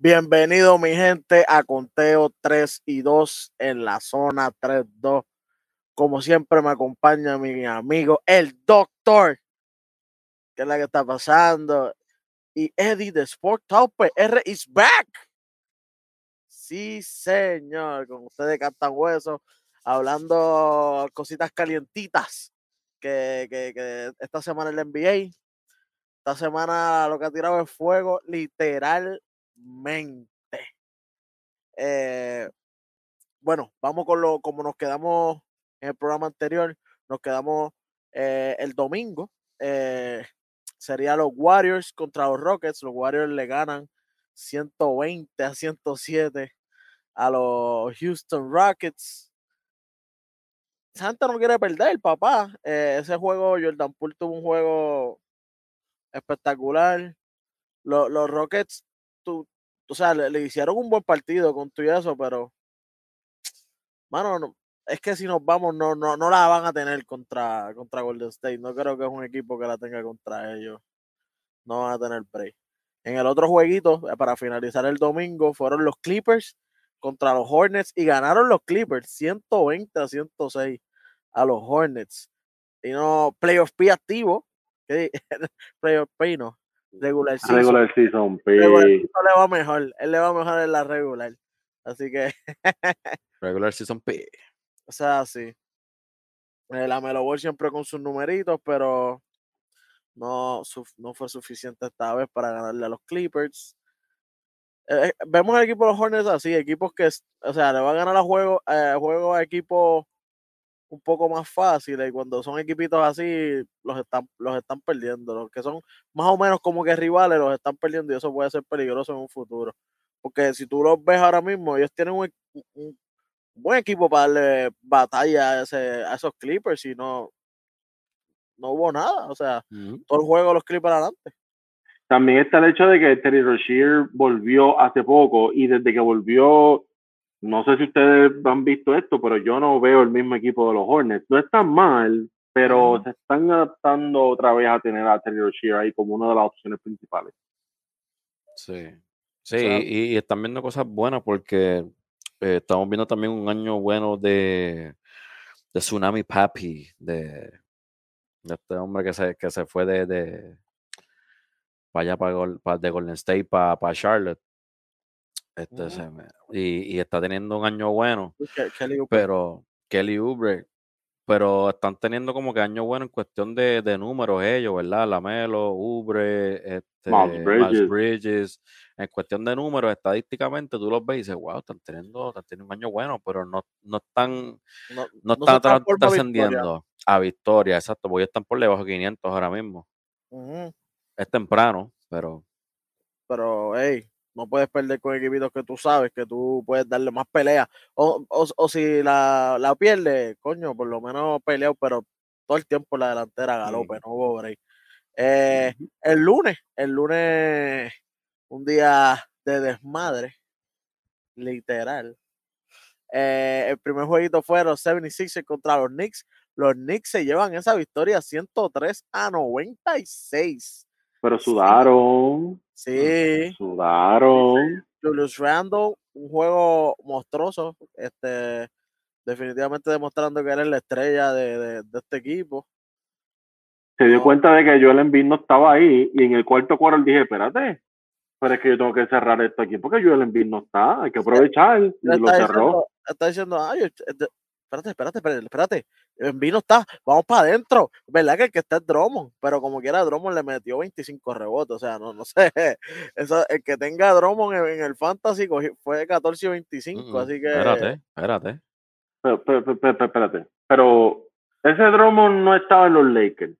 Bienvenido, mi gente, a Conteo 3 y 2 en la zona 3-2. Como siempre, me acompaña mi amigo, el doctor. ¿Qué es la que está pasando? Y Eddie de Sport Tope, R is back. Sí, señor, con ustedes cantan hueso, hablando cositas calientitas que, que, que esta semana el NBA. Esta semana lo que ha tirado es fuego, literal mente. Eh, bueno, vamos con lo como nos quedamos en el programa anterior, nos quedamos eh, el domingo. Eh, sería los Warriors contra los Rockets. Los Warriors le ganan 120 a 107 a los Houston Rockets. Santa no quiere perder, papá. ese juego, Jordan Poole tuvo un juego espectacular. Los Rockets o sea, le, hicieron un buen partido con tu y eso, pero, mano, es que si nos vamos, no, no, no la van a tener contra, contra Golden State. No creo que es un equipo que la tenga contra ellos. No van a tener break. En el otro jueguito, eh, para finalizar el domingo, fueron los Clippers contra los Hornets y ganaron los Clippers 120 a 106 a los Hornets. Y no, Playoff P activo. playoff P no. Regular season. Regular season, regular season le va mejor. Él le va mejor en la regular. Así que. regular season P. O sea, sí. Eh, la Melo Ball siempre con sus numeritos, pero no, no fue suficiente esta vez para ganarle a los Clippers. Eh, eh, vemos el equipo de los Hornets así, equipos que, o sea, le van a ganar a juego, eh, juego a equipos un poco más fáciles y cuando son equipitos así los están, los están perdiendo. Los que son más o menos como que rivales los están perdiendo y eso puede ser peligroso en un futuro. Porque si tú los ves ahora mismo, ellos tienen un, buen equipo para darle batalla a, ese, a esos Clippers y no, no hubo nada. O sea, todo el juego los Clippers adelante. También está el hecho de que Terry Rozier volvió hace poco y desde que volvió no sé si ustedes han visto esto, pero yo no veo el mismo equipo de los Hornets. No están mal, pero se están adaptando otra vez a tener a Terry Rozier ahí como una de las opciones principales. Sí, sí, y, están viendo cosas buenas porque eh, estamos viendo también un año bueno de, de Tsunami Papi, de, este hombre que se, que se fue de, de para allá, para, de Golden State, para, para Charlotte. Este, y, está teniendo un año bueno. pero Kelly Oubre, pero están teniendo como que año bueno en cuestión de, números ellos, ¿verdad? Lamelo, Ubre, este, Miles Bridges. En cuestión de números, estadísticamente, tú los ves y dices, wow, están teniendo, están teniendo un año bueno, pero no, no están, no, están trascendiendo a victoria, exacto, porque están por debajo de 500 ahora mismo. Es temprano, pero... Pero, hey, no puedes perder con equipitos que tú sabes que tú puedes darle más pelea. O, o, si la, la pierdes, coño, por lo menos peleado, pero todo el tiempo la delantera galope, no hubo eh, el lunes, el lunes, un día de desmadre, literal. Eh, el primer jueguito fue los 76 contra los Knicks. Los Knicks se llevan esa victoria 103 a 96. Pero sudaron. Sí. Sudaron. Julius Randle, un juego monstruoso. Este, definitivamente demostrando que eres la estrella de, este equipo. Se dio cuenta de que Joel Embiid no estaba ahí y en el cuarto cuarto dije, espérate, pero es que yo tengo que cerrar esto aquí porque Joel Embiid no está, hay que aprovechar. Y lo cerró. está diciendo, ay, espérate, espérate, espérate, espérate. En vino está, vamos para adentro. ¿Verdad que el que está es Drummond? Pero como quiera, Drummond le metió 25 rebotes. O sea, no, no sé. Eso, el que tenga Drummond en, el Fantasy fue 14 y 25. así que. Espérate, espérate. Pero, pero, espérate. Pero ese Drummond no estaba en los Lakers.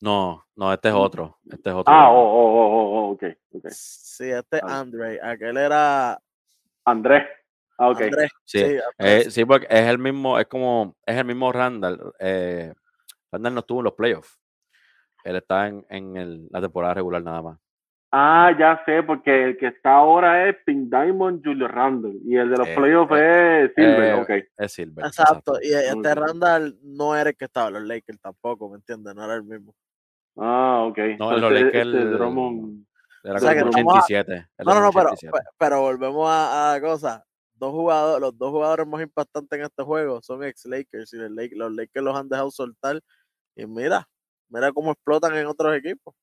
No, no, este es otro. Este es otro. Ah, oh, oh, oh, oh, oh ok. okay. Sí, este es Andre. Aquel era. Andrés. Ah, ok. sí, eh, sí, porque es el mismo, es como, es el mismo Randall. Eh, Randall no estuvo en los playoffs. Él está en, en el, la temporada regular nada más. Ah, ya sé, porque el que está ahora es Pink Diamond, Julio Randall. Y el de los eh, playoffs es Silver, ok. Es Silver. Exacto. Y este Randall no era el que estaba en los Lakers tampoco, ¿me entiendes? No era el mismo. Ah, ok. No, en los Lakers. Este Era como 87. No, no, no, pero, pero volvemos a, la cosa. Dos jugadores, los dos jugadores más impactantes en este juego son ex-Lakers y los Lakers los han dejado soltar. Y mira, mira cómo explotan en otros equipos.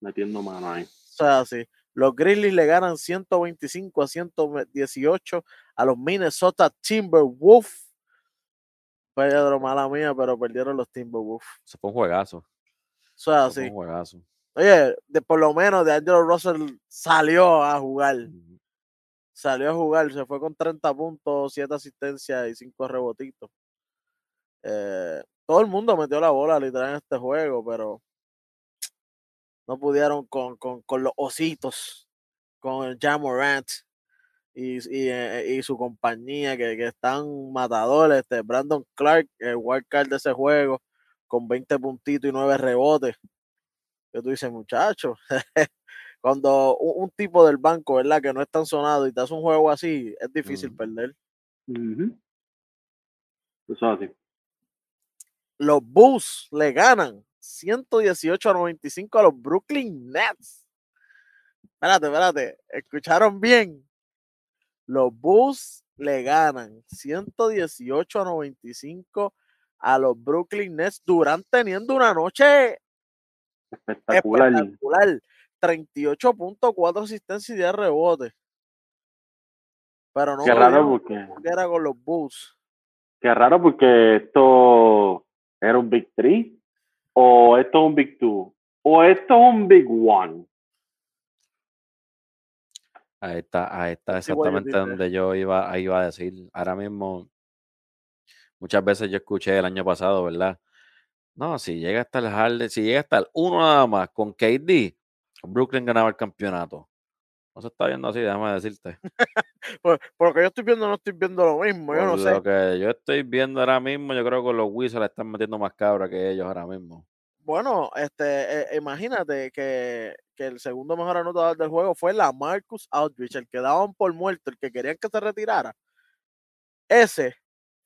Metiendo mano ahí. O sea, sí. Los Grizzlies le ganan 125 a 118 a los Minnesota Timberwolves. Pedro, mala mía, pero perdieron los Timberwolves. Se fue un juegazo. O sea, sí. un juegazo. Oye, de, por lo menos de Angelo Russell salió a jugar. Salió a jugar, se fue con 30 puntos, 7 asistencias y 5 rebotitos. Eh, todo el mundo metió la bola literal en este juego, pero no pudieron con, los ositos, con Jamorant y, eh, y, su compañía que, que, están matadores. Este Brandon Clark, el wildcard de ese juego, con 20 puntitos y 9 rebotes. Yo tú dices, muchacho, cuando un, tipo del banco, ¿verdad? Que no es tan sonado y te hace un juego así, es difícil perder. Los Bulls le ganan 118 a 95 a los Brooklyn Nets. Espérate, espérate. ¿Escucharon bien? Los Bulls le ganan 118 a 95 a los Brooklyn Nets. Durant teniendo una noche espectacular. espectacular. 38.4 asistencia y 10 rebotes. Pero no Qué raro porque era con los Bulls. Qué raro porque esto era un Big 3 o esto es un Big Two, o esto es un Big One. Ahí está, ahí está exactamente donde yo iba, iba a decir. Ahora mismo, muchas veces yo escuché el año pasado, ¿verdad? No, si llega hasta el Harden, si llega hasta el uno nada más con KD, Brooklyn ganaba el campeonato. No se está viendo así, déjame decirte. por, lo que yo estoy viendo, no estoy viendo lo mismo. Yo no sé. Lo que yo estoy viendo ahora mismo, yo creo que los Wizards están metiendo más cabra que ellos ahora mismo. Bueno, este, eh, imagínate que, el segundo mejor anotador del juego fue la Marcus Outreach, el que daban por muerto, el que querían que se retirara. Ese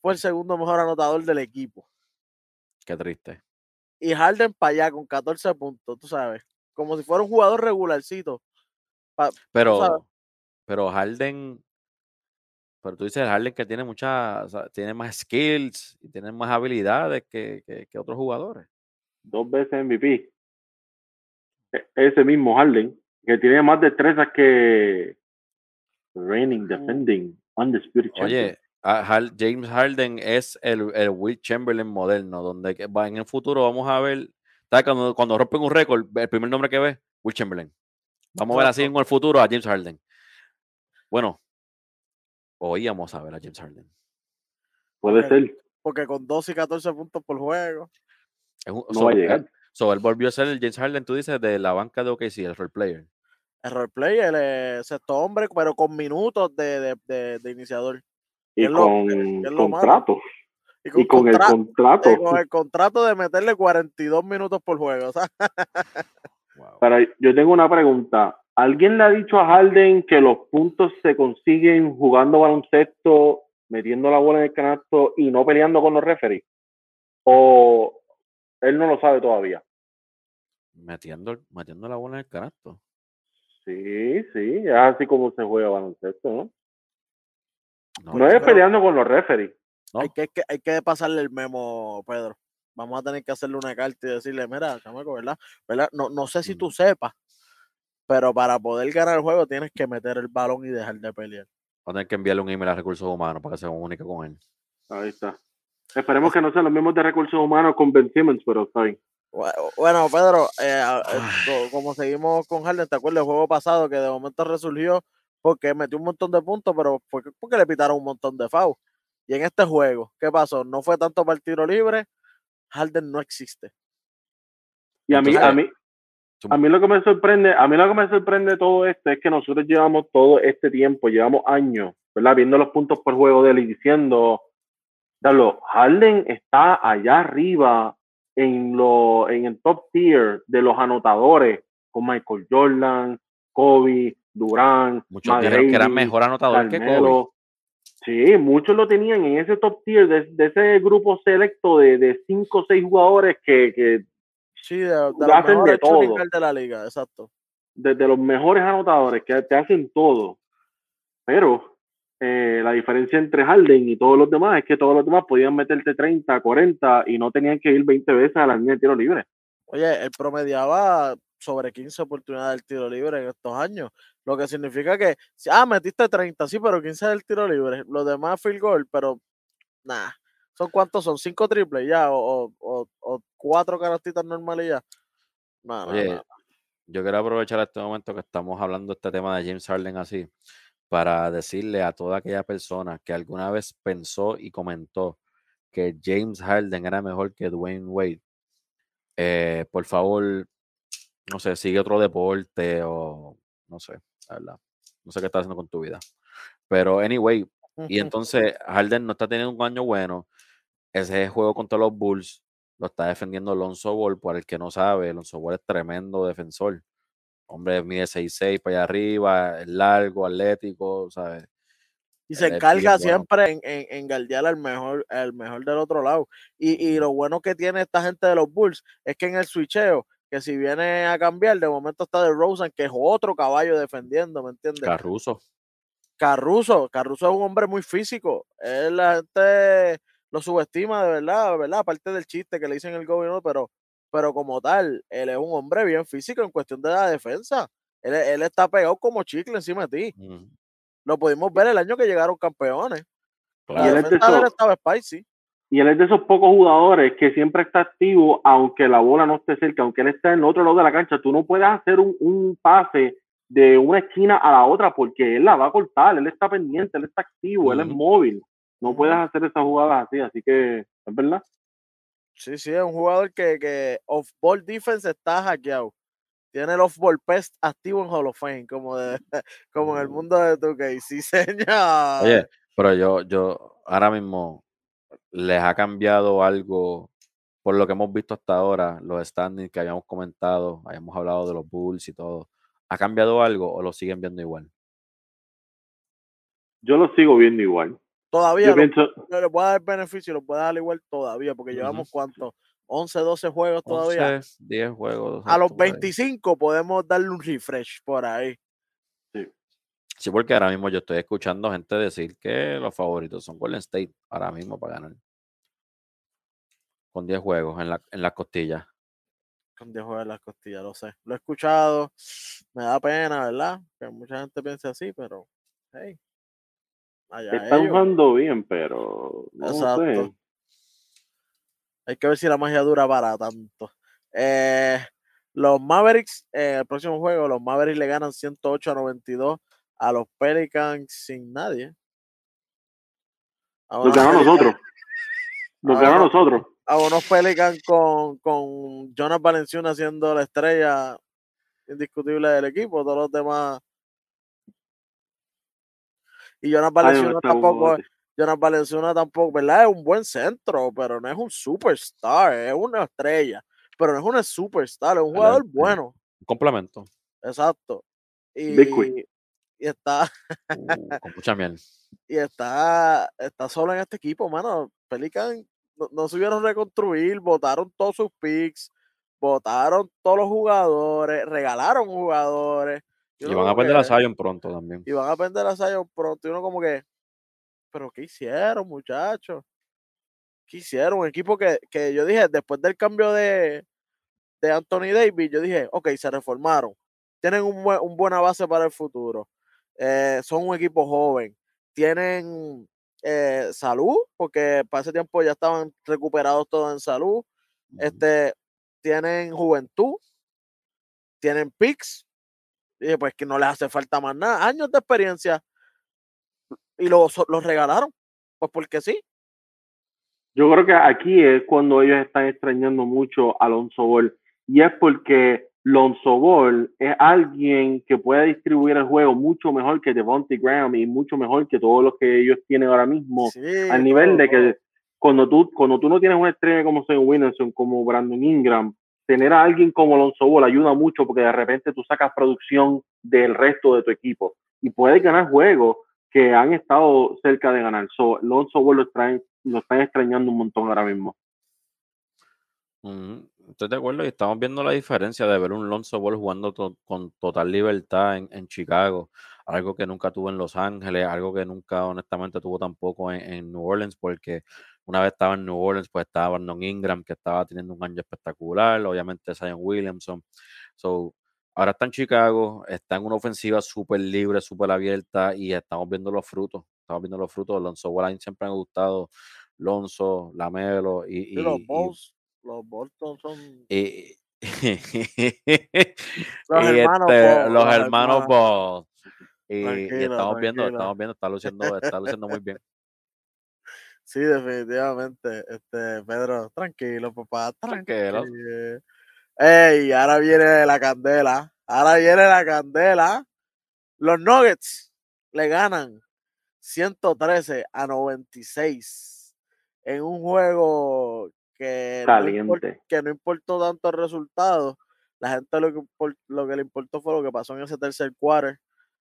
fue el segundo mejor anotador del equipo. Qué triste. Y Harden para allá con 14 puntos, tú sabes. Como si fuera un jugador regularcito. pero, pero Harden, pero tú dices Harden que tiene muchas, tiene más skills y tiene más habilidades que otros jugadores dos veces MVP. E, ese mismo Harden, que tiene más destrezas que reigning, defending, undisputed Oye, James Harden es el, el, Will Chamberlain moderno, donde va en el futuro vamos a ver, cuando, cuando rompen un récord, el primer nombre que ve, Will Chamberlain. Vamos a ver así en el futuro a James Harden. Bueno, oíamos a ver a James Harden. Puede ser. Porque con 12 y 14 puntos por juego no va a llegar. So, él volvió a ser el James Harden, tú dices, de la banca de OKC, el role player. El role player, el sexto hombre, pero con minutos de, de, de, iniciador. Y con contrato. Y con, el contrato. Y con el contrato de meterle 42 minutos por juego. Pero yo tengo una pregunta. ¿Alguien le ha dicho a Harden que los puntos se consiguen jugando baloncesto, metiendo la bola en el canasto y no peleando con los referees? ¿O él no lo sabe todavía. Metiendo, metiendo la bola en el canasto. Sí, sí, es así como se juega baloncesto, ¿no? No, es peleando con los referees. Hay, que, hay que pasarle el memo, Pedro. Vamos a tener que hacerle una carta y decirle, mira, chamaco, ¿verdad? ¿verdad? No, no sé si tú sepas, pero para poder ganar el juego tienes que meter el balón y dejar de pelear. Va a tener que enviarle un email a recursos humanos para que se comunique con él. Ahí está. Esperemos que no sean los mismos de recursos humanos con Ben Simmons, pero está bien. Bueno, Pedro, eh, eh, como seguimos con Harden, ¿te acuerdas del juego pasado que de momento resurgió porque metió un montón de puntos, pero fue porque le pitaron un montón de fouls? Y en este juego, ¿qué pasó? No fue tanto para el tiro libre, Harden no existe. Y a mí, a mí, a mí lo que me sorprende, a mí lo que me sorprende todo esto es que nosotros llevamos todo este tiempo, llevamos años, ¿verdad? Viendo los puntos por juego de él y diciendo, Carlos, Harden está allá arriba en, lo, en el top tier de los anotadores con Michael Jordan, Kobe, Durant. Muchos dijeron que era mejor anotador que Kobe. Sí, muchos lo tenían en ese top tier de, ese grupo selecto de, de cinco o seis jugadores que, que sí, de, de, hacen de todo. de la liga, exacto. desde los mejores anotadores que te hacen todo, pero eh, la diferencia entre Harden y todos los demás es que todos los demás podían meterte 30, 40 y no tenían que ir 20 veces a la línea de tiro libre. Oye, él promediaba sobre 15 oportunidades del tiro libre en estos años, lo que significa que, ah, metiste 30, sí, pero 15 del tiro libre, los demás field goal, pero nada, ¿son cuántos? ¿Son 5 triples ya? ¿O, o, o, cuatro canastitas normales ya? Oye, yo quiero aprovechar este momento que estamos hablando de este tema de James Harden así, para decirle a toda aquella persona que alguna vez pensó y comentó que James Harden era mejor que Dwayne Wade, eh, por favor, no sé, sigue otro deporte o no sé, la verdad. No sé qué estás haciendo con tu vida. Pero, anyway, y entonces Harden no está teniendo un año bueno. Ese juego contra los Bulls lo está defendiendo Alonso Ball. Por el que no sabe, Alonso Ball es tremendo defensor. Hombre, mide 6'6 para allá arriba, es largo, atlético, ¿sabes? Y se encarga siempre en, en, en, galdear al mejor, al mejor del otro lado. Y, y, lo bueno que tiene esta gente de los Bulls es que en el switcheo, que si viene a cambiar, de momento está de Rosen, que es otro caballo defendiendo, ¿me entiendes? Carruso. Carruso, Carruso es un hombre muy físico. Él, la gente lo subestima de verdad, ¿verdad? Aparte del chiste que le dicen el gobierno, pero, pero como tal, él es un hombre bien físico en cuestión de la defensa. Él, él está pegado como chicle encima de ti. Mm. Lo pudimos ver el año que llegaron campeones. Claro. Y el defensa estaba spicy. Y él es de esos pocos jugadores que siempre está activo, aunque la bola no esté cerca, aunque él esté en el otro lado de la cancha. Tú no puedes hacer un, un pase de una esquina a la otra porque él la va a cortar, él está pendiente, él está activo, él es móvil. No puedes hacer esas jugadas así, así que es verdad. Sí, sí, es un jugador que, que off-ball defense está hackeado. Tiene el off-ball pest activo en Hall of Fame, como, de, como en el mundo de 2K. Sí, señor. Oye, pero yo, yo ahora mismo les ha cambiado algo por lo que hemos visto hasta ahora, los standings que habíamos comentado, habíamos hablado de los Bulls y todo. ¿Ha cambiado algo o lo siguen viendo igual? Yo lo sigo viendo igual. Todavía no, pienso... le puede dar beneficio, lo puede dar igual todavía, porque llevamos cuántos, 11, 12 juegos todavía. 11, 10 juegos. A los 25 podemos darle un refresh por ahí. Sí. Porque ahora mismo yo estoy escuchando gente decir que los favoritos son Golden State ahora mismo para ganar. Con 10 juegos en la, en las costillas con 10 juegos en las costillas, lo sé. Lo he escuchado, me da pena, ¿verdad? Que mucha gente piense así, pero hey. Están jugando bien, pero no Exacto. Sé. Hay que ver si la magia dura para tanto. Eh, los Mavericks, en el próximo juego, los Mavericks le ganan 108 a 92 a los Pelicans sin nadie. Nos ganó nosotros. Nos ganó nosotros a unos Pelicans con, con Jonas Valenciuna siendo la estrella indiscutible del equipo, todos los demás. Y Jonas Valenciuna tampoco, Jonas Valenciuna tampoco, ¿verdad? Es un buen centro, pero no es un superstar, es una estrella, pero no es una superstar, es un jugador bueno. complemento. Exacto. Y, y está. Uh, con mucha miel. Y está, está solo en este equipo, mano. Pelican no, no subieron reconstruir, votaron todos sus picks, votaron todos los jugadores, regalaron jugadores. Y, van a perder a Zion pronto también. Y van a perder a Zion pronto. Y uno como que, pero ¿qué hicieron, muchachos? ¿Qué hicieron? Un equipo que, que yo dije, después del cambio de, de Anthony Davis, yo dije, ok, se reformaron. Tienen un, un buena base para el futuro. Eh, son un equipo joven. Tienen eh, salud, porque para ese tiempo ya estaban recuperados todos en salud. Este, tienen juventud, tienen picks, y pues que no les hace falta más nada, años de experiencia, y los, los regalaron, pues porque sí. Yo creo que aquí es cuando ellos están extrañando mucho a Alonso Ball, y es porque Lonzo Ball es alguien que puede distribuir el juego mucho mejor que Devontae Graham y mucho mejor que todos los que ellos tienen ahora mismo, al nivel de que cuando tú, cuando tú no tienes una estrella como Sam Williamson, como Brandon Ingram, tener a alguien como Lonzo Ball ayuda mucho porque de repente tú sacas producción del resto de tu equipo y puedes ganar juegos que han estado cerca de ganar. So, Lonzo Ball lo, lo están extrañando un montón ahora mismo. Estoy de acuerdo y estamos viendo la diferencia de ver un Lonzo Ball jugando con total libertad en, Chicago, algo que nunca tuvo en Los Ángeles, algo que nunca honestamente tuvo tampoco en, New Orleans, porque una vez estaba en New Orleans, pues estaba Brandon Ingram, que estaba teniendo un año espectacular, obviamente Zion Williamson. So, ahora está en Chicago, está en una ofensiva súper libre, súper abierta y estamos viendo los frutos, estamos viendo los frutos. Lonzo Ball siempre han gustado, Lonzo, Lamelo y, los los Bolton son. Y, los, hermanos este, los, hermanos Ball. Y, estamos viendo, estamos viendo, está luciendo, está luciendo muy bien. Sí, definitivamente. Este, Pedro, tranquilo, papá, tranquilo. Ey, ahora viene la candela. Ahora viene la candela. Los Nuggets le ganan 113 a 96 en un juego que, No, que no importó tanto el resultado. La gente lo que, lo que le importó fue lo que pasó en ese tercer quarter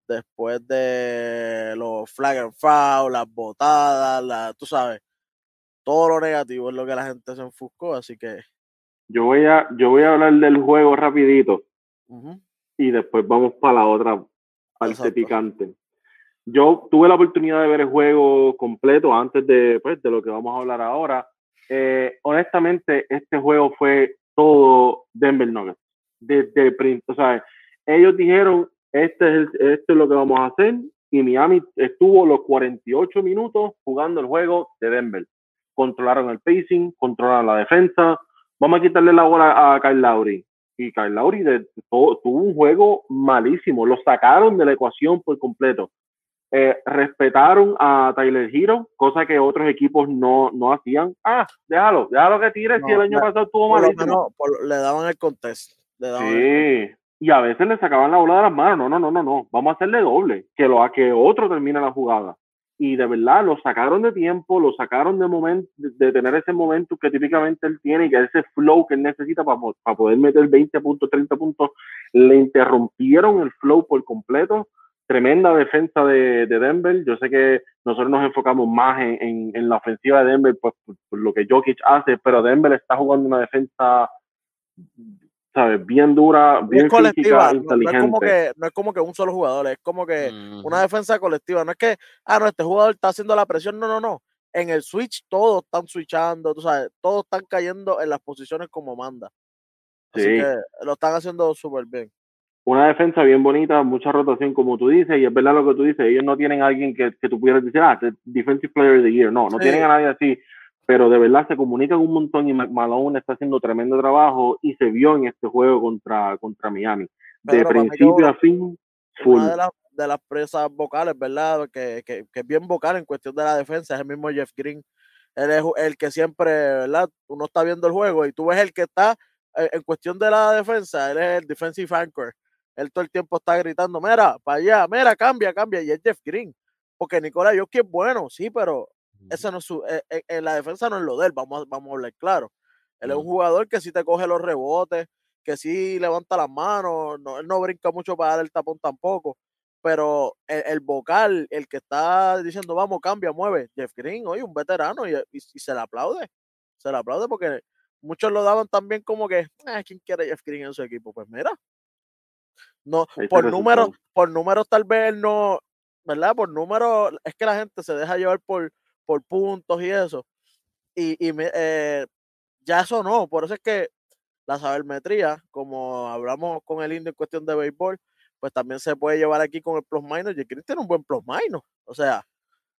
después de los flag and foul, las botadas, la, tú sabes, todo lo negativo es lo que la gente se enfuscó, así que... Yo voy a, yo voy a hablar del juego rapidito y después vamos para la otra parte picante. Yo tuve la oportunidad de ver el juego completo antes de, pues, de lo que vamos a hablar ahora eh, honestamente, este juego fue todo Denver Nuggets. Desde el o sea, ellos dijeron, este es esto es lo que vamos a hacer, y Miami estuvo los 48 minutos jugando el juego de Denver. Controlaron el pacing, controlaron la defensa. Vamos a quitarle la bola a Kyle Lowry. Y Kyle Lowry tuvo un juego malísimo. Lo sacaron de la ecuación por completo. Eh, respetaron a Tyler Hero, cosa que otros equipos no, no hacían. Ah, déjalo, déjalo que tire si el año pasado estuvo malísimo. le daban el contest. sí, y a veces le sacaban la bola de las manos. No, no, no, no, no. Vamos a hacerle doble, que lo a que otro termine la jugada. Y de verdad lo sacaron de tiempo, lo sacaron de momento, de, tener ese momento que típicamente él tiene y que ese flow que él necesita para, para poder meter 20 puntos, 30 puntos, le interrumpieron el flow por completo tremenda defensa de, Denver. Yo sé que nosotros nos enfocamos más en, la ofensiva de Denver pues, por, lo que Jokic hace, pero Denver está jugando una defensa ¿sabes? bien dura, bien colectiva, inteligente. No, es como que, no es como que un solo jugador, es como que una defensa colectiva. No es que, ah, no, este jugador está haciendo la presión. No, no, no. En el switch todos están switchando, tú sabes, todos están cayendo en las posiciones como manda. Así que lo están haciendo súper bien una defensa bien bonita, mucha rotación, como tú dices, y es verdad lo que tú dices, ellos no tienen a alguien que, que tú pudieras decir, ah, Defensive Player of the Year, no, no tienen a nadie así, pero de verdad se comunican un montón y McMahon está haciendo tremendo trabajo y se vio en este juego contra, contra Miami. De principio a fin, full. Una de, las, de las presas vocales, ¿verdad? Que, que, que, es bien vocal en cuestión de la defensa, es el mismo Jeff Green. Él es el que siempre, ¿verdad? Uno está viendo el juego y tú ves el que está eh, en cuestión de la defensa, él es el defensive anchor él todo el tiempo está gritando, mira, para allá, mira, cambia, cambia, y es Jeff Green. Porque Nicolás que es bueno, sí, pero ese no es su, en eh, eh, la defensa no es lo de él, vamos, vamos a hablar claro. Él es un jugador que sí te coge los rebotes, que sí levanta las manos, no, él no brinca mucho para dar el tapón tampoco, pero el, vocal, el que está diciendo, vamos, cambia, mueve, Jeff Green, oye, un veterano, y, se le aplaude, se le aplaude porque muchos lo daban también como que, ah, ¿quién quiere Jeff Green en su equipo? Pues mira, no, por números, por números tal vez no, ¿verdad? Por números, es que la gente se deja llevar por, por puntos y eso. Y, y eh, ya eso no, por eso es que la sabermetría, como hablamos con el indio en cuestión de béisbol, pues también se puede llevar aquí con el plus minus. Y Green tiene un buen plus minus. O sea,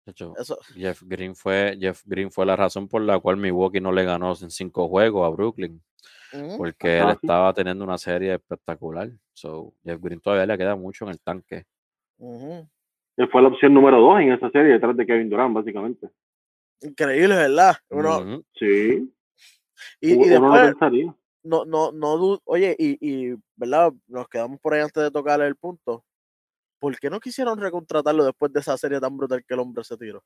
eso. Jeff Green fue Jeff Green fue la razón por la cual Milwaukee no le ganó en cinco juegos a Brooklyn porque él estaba teniendo una serie espectacular. So, Jeff Green todavía le queda mucho en el tanque. Él fue la opción número dos en esa serie detrás de Kevin Durant, básicamente. Increíble, ¿verdad? Sí. Y, después, no, no, no, oye, y, y, ¿verdad? Nos quedamos por ahí antes de tocar el punto. ¿Por qué no quisieron recontratarlo después de esa serie tan brutal que el hombre se tiró?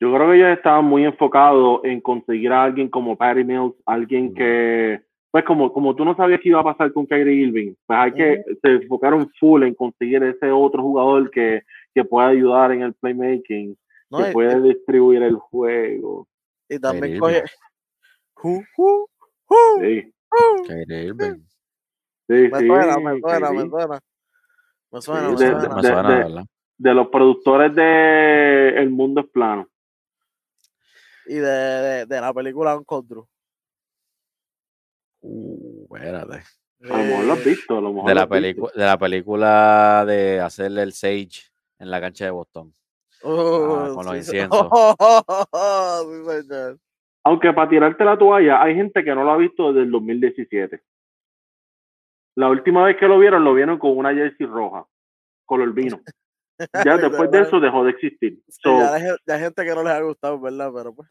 Yo creo que ellos estaban muy enfocados en conseguir a alguien como Patty Mills, alguien que, pues como, como tú no sabías qué iba a pasar con Kyrie Irving, pues hay que, se enfocaron full en conseguir ese otro jugador que, que pueda ayudar en el playmaking, que puede distribuir el juego. Y también coge, Ju, ju, ju, Sí, ju. Kyrie Irving. sí, Me sí. suena, me suena, me Kyrie. suena. Me suena, Sí, me de- suena. Me de- suena, de- ¿verdad? De los productores de El Mundo es Plano. Y de, de, de la película Uncle Drew. Uh, espérate. A lo mejor lo has visto, a lo mejor De la, pelicu- de la película de hacerle el Sage en la cancha de Boston. oh, con los inciensos. sí, señor. Aunque para tirarte la toalla, hay gente que no lo ha visto desde el 2017. La última vez que lo vieron, lo vieron con una jersey roja, color vino. Ya después de eso dejó de existir. Sí, So, ya, hay, ya hay gente que no les ha gustado, ¿verdad? Pero pues.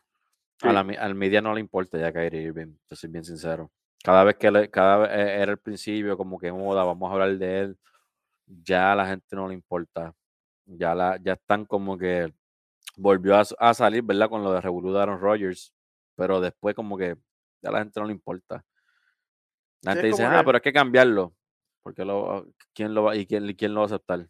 A la, al media no le importa ya Kyrie Irving, te soy bien sincero. Cada vez que le- cada vez eh, era el principio, como que moda, vamos a hablar de él, ya a la gente no le importa. Ya la, ya están como que volvió a, a salir, ¿verdad? Con lo de Revolu de Aaron Rodgers, pero después como que ya a la gente no le importa. La gente dice, ah, que- pero hay que cambiarlo. Porque lo, ¿quién lo va, y quién, quién lo va a aceptar?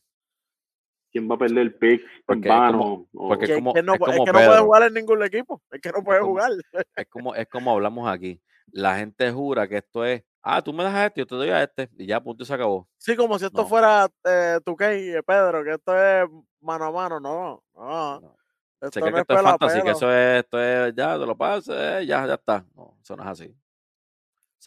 ¿quién va a perder el pick en Porque es como- vano? O- porque- que- como- que no, es como que no puede jugar en ningún equipo. Es que no puede como- jugar. Es como, es como hablamos aquí. La gente jura que esto es, ah, tú me das a este, yo te doy a este, y ya, punto, y se acabó. Sí, como si esto No. fuera eh, tu y Pedro, que esto es mano a mano. No, no. No. Esto Se cree no que es esto es fantasy, que eso es, esto es, ya, te lo pases, ya, ya está. No, eso no es así.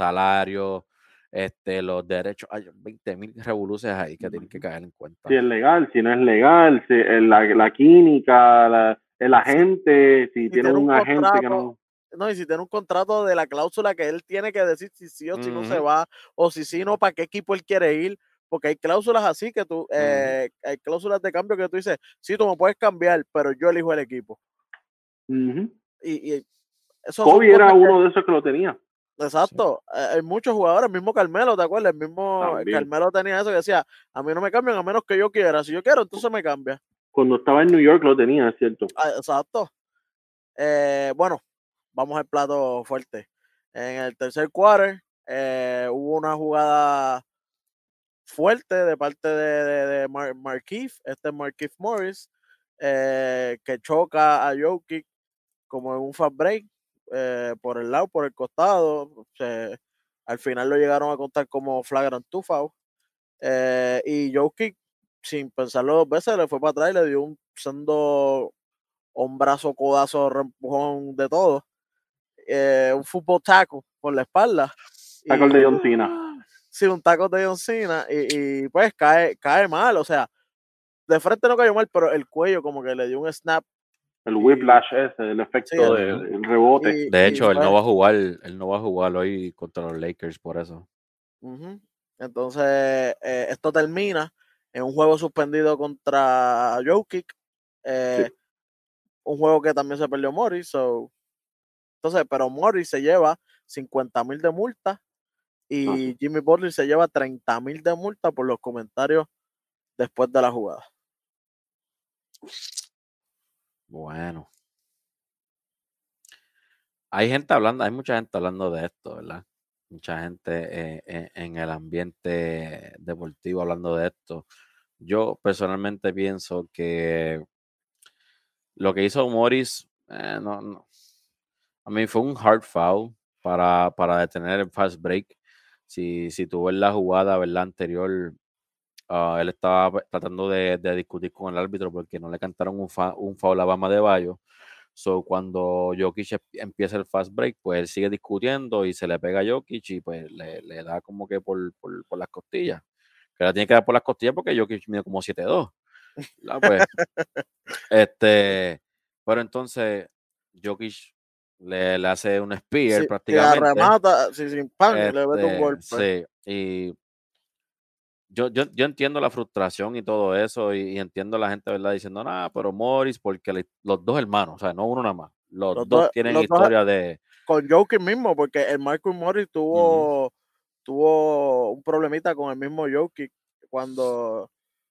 Salario, este, los derechos, hay 20 mil revoluciones ahí que tienen que caer en cuenta. si es legal, si no es legal, si, eh, la, la química, la- el agente, si tiene tiene un un agente que no. No, y si tiene un contrato de la cláusula que él tiene que decir si sí o si no se va, o si sí no, para qué equipo él quiere ir, porque hay cláusulas así que tú, eh, hay cláusulas de cambio que tú dices, sí, tú me puedes cambiar, pero yo elijo el equipo. Ujú. Y, y eso Kobe era que- uno de esos que lo tenía. Exacto, eh, hay muchos jugadores, el mismo Carmelo, ¿te acuerdas? El mismo eh, También. Carmelo tenía eso que decía, a mí no me cambian a menos que yo quiera, si yo quiero, entonces me cambia. Cuando estaba en New York lo tenía, cierto. Ah, Exacto. Eh, bueno, vamos al plato fuerte. En el tercer quarter eh, hubo una jugada fuerte de parte de, de, de Mar- Markieff, este es Markieff Morris, eh, que choca a Jokic como en un fast break eh, por el lado, por el costado. se- al final lo llegaron a contar como flagrant two foul. Eh, y Jokic, sin pensarlo dos veces, le fue para atrás y le dio un sendo hombrazo, codazo, reempujón de todo. Eh, un fútbol taco por la espalda. Taco y- de John Cena. Sí, un taco de John Cena. Y, y, pues cae, cae mal. O sea, de frente no cayó mal, pero el cuello como que le dio un snap. El whiplash ese, el efecto Sí, del el rebote. y- De y hecho, él no va a jugar, él no va a jugar hoy contra los Lakers por eso. Entonces, eh, esto termina en un juego suspendido contra Jokic. eh, Un juego que también se perdió Morris. so- Entonces, pero Morris se lleva 50 mil de multa y Jimmy Butler se lleva 30 mil de multa por los comentarios después de la jugada. Bueno. Hay gente hablando, hay mucha gente hablando de esto, ¿verdad? Mucha gente eh, eh, en el ambiente deportivo hablando de esto. Yo personalmente pienso que lo que hizo Morris, eh, no, no. A mí fue un hard foul para, para detener el fast break. Si, si tú la jugada, ¿verdad? Anterior, ah, él estaba pues, tratando de, de discutir con el árbitro porque no le cantaron un, fa- un foul a Bama de Bayo. So, cuando Jokic em- empieza el fast break, pues él sigue discutiendo y se le pega a Jokic y pues le, le da como que por, por, por las costillas. Que la tiene que dar por las costillas porque Jokic mide como 7'2. ¿verdad? Pues, este, pero entonces Jokic le, le hace un spear Sí, y prácticamente. remata, sí, sin pan, y le mete un Este, golpe. Sí, y yo, yo, yo entiendo la frustración y todo eso, y, y entiendo la gente, ¿verdad? Diciendo, nada, pero Morris, porque le- los dos hermanos, o sea, no uno nada más, los, Los dos dos- tienen los dos- historia de. Con Jokic mismo, porque el Marcus Morris tuvo, tuvo un problemita con el mismo Jokic cuando,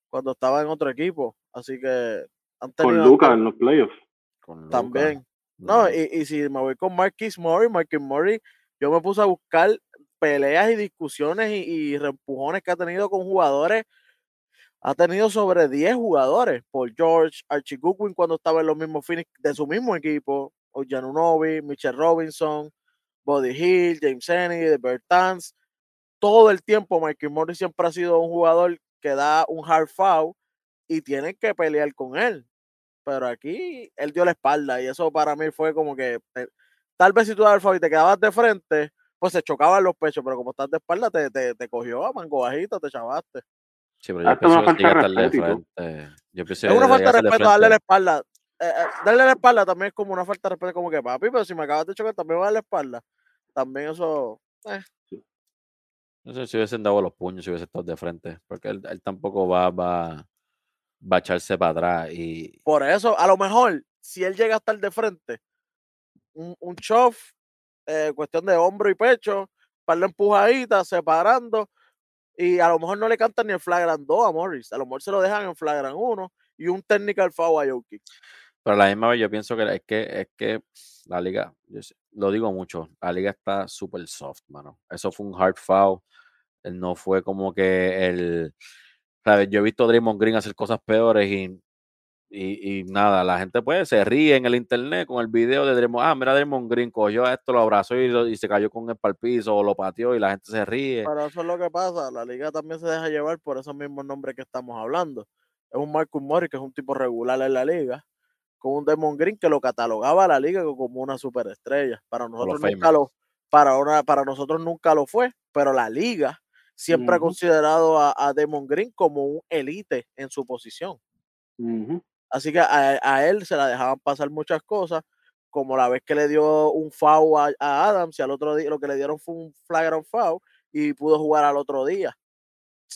cuando estaba en otro equipo. Así que han Con Lucas en los playoffs. con también. No, y, y si me voy con Marquis Morris, Marquis Morris, yo me puse a buscar peleas y discusiones y, y reempujones que ha tenido con jugadores. Ha tenido sobre 10 jugadores. Por George, Archie Goodwin cuando estaba en los mismos Phoenix de su mismo equipo. O Janunobi, Mitchell Robinson, Body Hill, James Henry, Bertans, todo el tiempo Mikey Morris siempre ha sido un jugador que da un hard foul y tienen que pelear con él. Pero aquí él dio la espalda y eso para mí fue como que eh, tal vez si tú das el foul y te quedabas de frente, pues se chocaban los pechos, pero como estás de espalda te, te, te cogió a mango bajito, te chavaste. Sí, pero yo pienso que de frente. Yo es una falta de respeto darle la espalda. Eh, eh, darle la espalda también es como una falta de respeto, como que papi, pero si me acabas de chocar también voy a darle la espalda. También eso. Eh. No sé si hubiesen dado los puños, si hubiese estado de frente, porque él, él tampoco va, va, va a echarse para atrás. Y... Por eso, a lo mejor, si él llega a estar de frente, un, un chof, eh, cuestión de hombro y pecho, para la empujadita, separando, y a lo mejor no le cantan ni el flagrant 2 a Morris, a lo mejor se lo dejan en flagrant 1 y un technical foul a Jokic. Pero a la misma vez yo pienso que es que, es que la liga, lo digo mucho, la liga está súper soft, mano. Eso fue un hard foul. No fue como que el, yo he visto a Draymond Green hacer cosas peores y, y, nada, la gente pues se ríe en el internet con el video de Draymond. Ah, mira, Draymond Green cogió a esto, lo abrazó y, se cayó con el palpizo o lo pateó y la gente se ríe. Pero eso es lo que pasa. La liga también se deja llevar por esos mismos nombres que estamos hablando. Es un Marcus Morris que es un tipo regular en la liga, con un Draymond Green que lo catalogaba a la liga como una superestrella. Para nosotros nunca lo, para, para nosotros nunca lo fue, pero la liga siempre ha considerado a, a Demon Green como un elite en su posición. Así que a, él se la dejaban pasar muchas cosas, como la vez que le dio un foul a, Adams y al otro día lo que le dieron fue un flagrant foul y pudo jugar al otro día.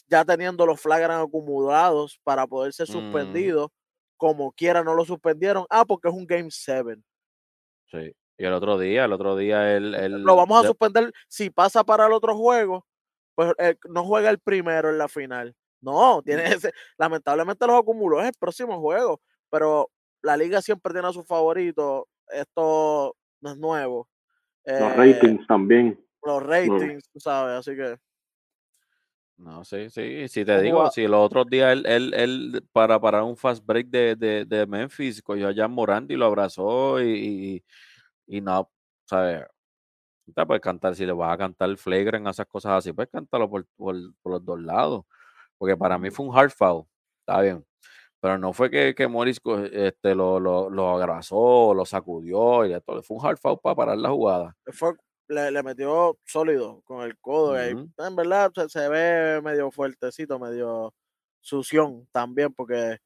Ya teniendo los flagrant acumulados para poder ser suspendido, como quiera no lo suspendieron. Ah, porque es un Game 7. Sí. Y el otro día, el otro día él... lo vamos a suspender si pasa para el otro juego pues eh, no juega el primero en la final. No, tiene ese, lamentablemente los acumuló es el próximo juego, pero la liga siempre tiene a sus favoritos. Esto no es nuevo. los eh, ratings también. Los ratings, tú sabes, así que. No, sí, sí, si te digo, si los otros días él, él, él, para, para un fast break de, de, de Memphis, cogió a Jan Morandi y lo abrazó y, y, y no, ¿sabes? puedes cantar, si le vas a cantar flagrant, esas cosas así, puedes cantarlo por, por, los dos lados. Porque para mí fue un hard foul, está bien. Pero no fue que, que Morris este, lo, lo, lo abrazó, lo sacudió y todo. Fue un hard foul para parar la jugada. Fue, le, le metió sólido con el codo. En verdad se, ve medio fuertecito, medio sución también, porque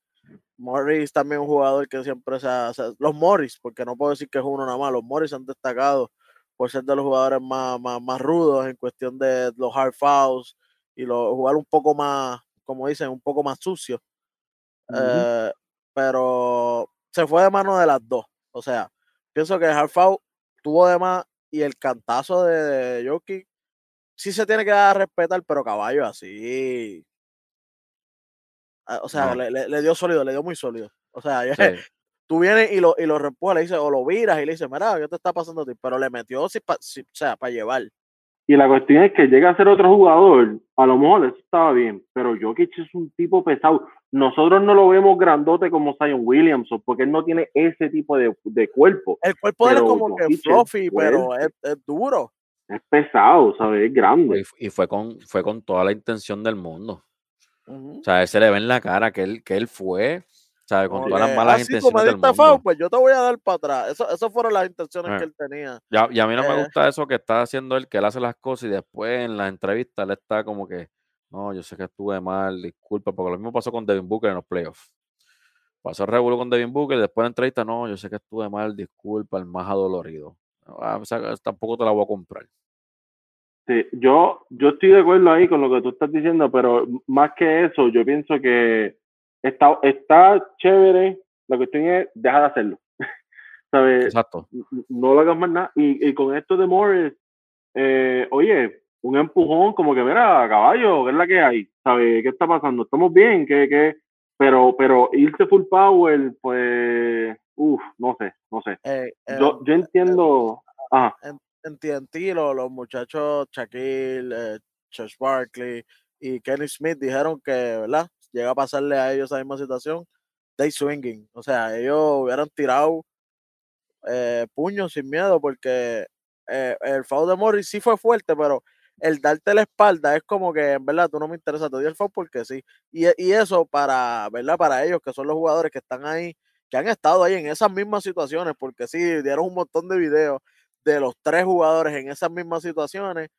Morris también es un jugador que siempre se, ha, Los Morris, porque no puedo decir que es uno nada más, los Morris han destacado por ser de los jugadores más, más, rudos en cuestión de los hard fouls y lo, jugar un poco más, como dicen, un poco más sucio. Eh, pero se fue de mano de las dos. O sea, pienso que el foul tuvo de más y el cantazo de, de sí se tiene que dar a respetar, pero caballo así. Ah, o sea, le, dio sólido, le dio muy sólido. O sea, tú vienes y lo, y lo le dices, o lo viras y le dices, mira, ¿qué te está pasando a ti? Pero le metió, si, o sea, para llevar. Y la cuestión es que llega a ser otro jugador, a lo mejor eso estaba bien, pero Jokic es un tipo pesado. Nosotros no lo vemos grandote como Zion Williamson, porque él no tiene ese tipo de, de cuerpo. El cuerpo de él es como que fluffy, pero es, es, duro. Es pesado, ¿sabes? Es grande. Y, fue, con, fue con toda la intención del mundo. O sea, él se le ve en la cara que él, que él fue ¿sabes? Con todas las malas intenciones del mundo. pues yo te voy a dar para atrás. Eso, esas fueron las intenciones que eh. él tenía. y a mí no me eh. gusta eso que está haciendo él, que él hace las cosas y después en la entrevista él está como que, no, yo sé que estuve mal, disculpa, porque lo mismo pasó con Devin Booker en los playoffs. Pasó el revuelo con Devin Booker y después en la entrevista, no, yo sé que estuve mal, disculpa, el más adolorido. Ah, tampoco te la voy a comprar. Sí, yo, yo estoy de acuerdo ahí con lo que tú estás diciendo, pero más que eso, yo pienso que está, está chévere, la cuestión es, deja de hacerlo. ¿Sabes? Exacto. No lo hagas más nada. Y, y con esto de Morris, eh, oye, un empujón como que, mira, caballo, ¿qué es la que hay? ¿Sabes? ¿Qué está pasando? ¿Estamos bien? ¿Qué, qué? Pero, pero irse full power, pues, uff, no sé, no sé. Eh, yo, yo entiendo... Ajá. En, TNT, los, los muchachos Shaquille, eh, Josh Barkley y Kenny Smith dijeron que, ¿verdad? Llega a pasarle a ellos esa misma situación, they swinging. O sea, ellos hubieran tirado eh, puños sin miedo porque eh, el foul de Morris sí fue fuerte, pero el darte la espalda es como que en verdad tú no me interesa, te di el foul porque sí. Y, y, eso para, ¿verdad? Para ellos, que son los jugadores que están ahí, que han estado ahí en esas mismas situaciones, porque sí, dieron un montón de videos de los tres jugadores en esas mismas situaciones.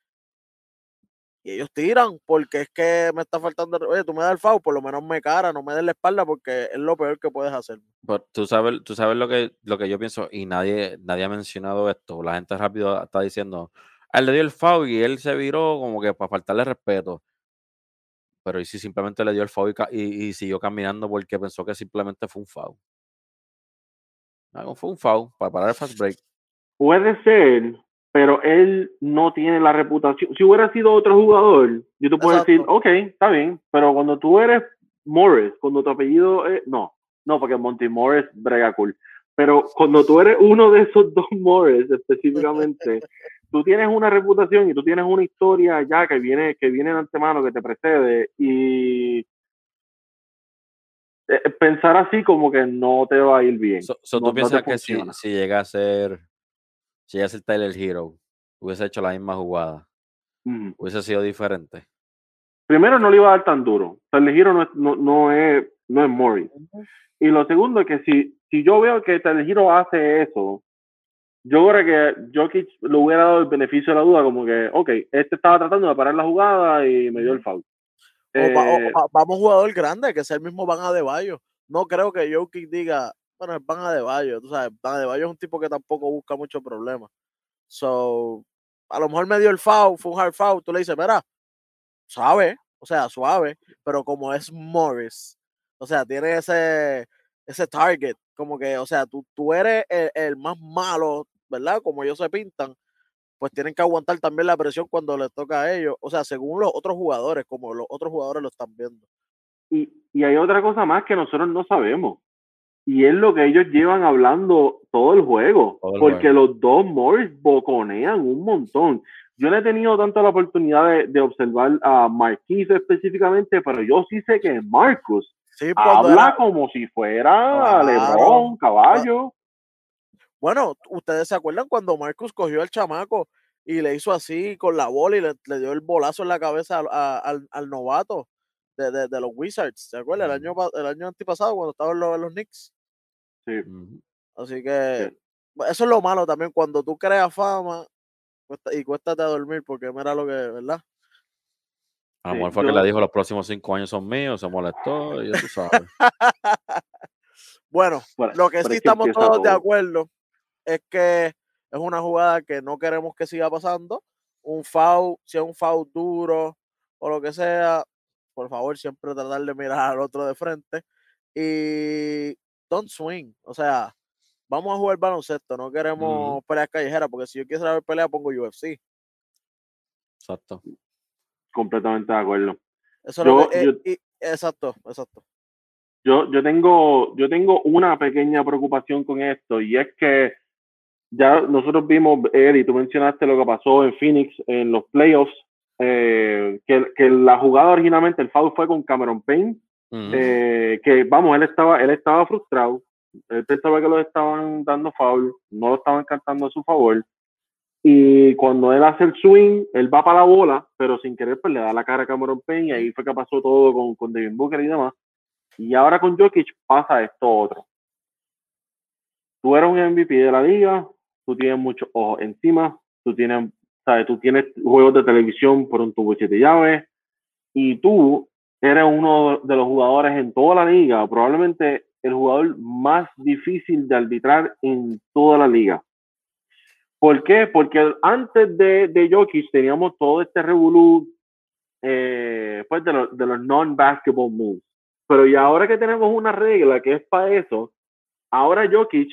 Y ellos tiran, porque es que me está faltando. Oye, tú me das el foul, por lo menos me cara, no me des la espalda, porque es lo peor que puedes hacer. Pero tú sabes, tú sabes lo que, lo que yo pienso, y nadie, nadie ha mencionado esto. La gente rápido está diciendo, él le dio el foul y él se viró como que para faltarle respeto. Pero y si simplemente le dio el foul y, siguió caminando porque pensó que simplemente fue un foul. No, fue un foul para parar el fast break. Puede ser, pero él no tiene la reputación. Si hubiera sido otro jugador, yo te puedo decir, ok, está bien, pero cuando tú eres Morris, cuando tu apellido es, no, no, porque Monty Morris brega cool, pero cuando tú eres uno de esos dos Morris específicamente, tú tienes una reputación y tú tienes una historia ya que viene, que viene de antemano, que te precede y eh, pensar así como que no te va a ir bien. So, tú piensas que si, si, llega a ser si llega a ser Tyler Hero, hubiese hecho la misma jugada, hubiese sido diferente. Primero no le iba a dar tan duro. Tyler Hero no es, no, no es, no es Morris. Y lo segundo es que si, si yo veo que Tyler Hero hace eso, yo creo que Jokic le hubiera dado el beneficio de la duda, como que, ok, este estaba tratando de parar la jugada y me dio el foul. Eh, vamos jugador grande, que es el mismo Van Adebayo. No creo que Jokic diga, bueno, es Van Adebayo, tú sabes, Van Adebayo es un tipo que tampoco busca mucho problemas. So, a lo mejor me dio el foul, fue un hard foul, tú le dices, mira, suave, o sea, suave, pero como es Morris, o sea, tiene ese, ese target, como que, o sea, tú, tú eres el más malo ¿verdad? Como ellos se pintan, pues tienen que aguantar también la presión cuando les toca a ellos. O sea, según los otros jugadores, como los otros jugadores lo están viendo. Y, y hay otra cosa más que nosotros no sabemos. Y es lo que ellos llevan hablando todo el juego. porque los dos Morris boconean un montón. Yo no he tenido tanto la oportunidad de, observar a Marquise específicamente, pero yo sí sé que Marcus habla como si fuera Lebron, caballo. Bueno, ustedes se acuerdan cuando Marcus cogió al chamaco y le hizo así con la bola y le, dio el bolazo en la cabeza al, novato de, los Wizards. ¿Se acuerdan? El año, el año antipasado cuando estaban los, los Knicks. Sí. Así que eso es lo malo también cuando tú creas fama y cuéstate a dormir porque mira lo que, ¿verdad? A lo fue que le dijo los próximos cinco años son míos, se molestó y eso sabes. bueno, lo que sí estamos todos de acuerdo es que es una jugada que no queremos que siga pasando. Un foul, si es un foul duro o lo que sea, por favor, siempre tratar de mirar al otro de frente. Y don't swing. O sea, vamos a jugar baloncesto, no queremos peleas callejeras, porque si yo quiero saber pelea, pongo UFC. Exacto. Completamente de acuerdo. Eso eh, exacto, exacto. Yo, yo, tengo, yo tengo una pequeña preocupación con esto, y es que ya nosotros vimos, Ed, y tú mencionaste lo que pasó en Phoenix en los playoffs, eh, que, que, la jugada originalmente, el foul fue con Cameron Payne, eh, que vamos, él estaba, él estaba frustrado, él pensaba que lo estaban dando foul, no lo estaban cantando a su favor, y cuando él hace el swing, él va para la bola, pero sin querer pues le da la cara a Cameron Payne, y ahí fue que pasó todo con, con Devin Booker y demás. Y ahora con Jokic pasa esto otro. Tú eres un MVP de la liga, tú tienes muchos ojos encima, tú tienes, sabes, tú tienes juegos de televisión por un tubo de siete llaves, y tú eres uno de los jugadores en toda la liga, probablemente el jugador más difícil de arbitrar en toda la liga. ¿Por qué? Porque antes de, Jokic teníamos todo este revolú eh, pues de, de los non-basketball moves. Pero y ahora que tenemos una regla que es para eso, ahora Jokic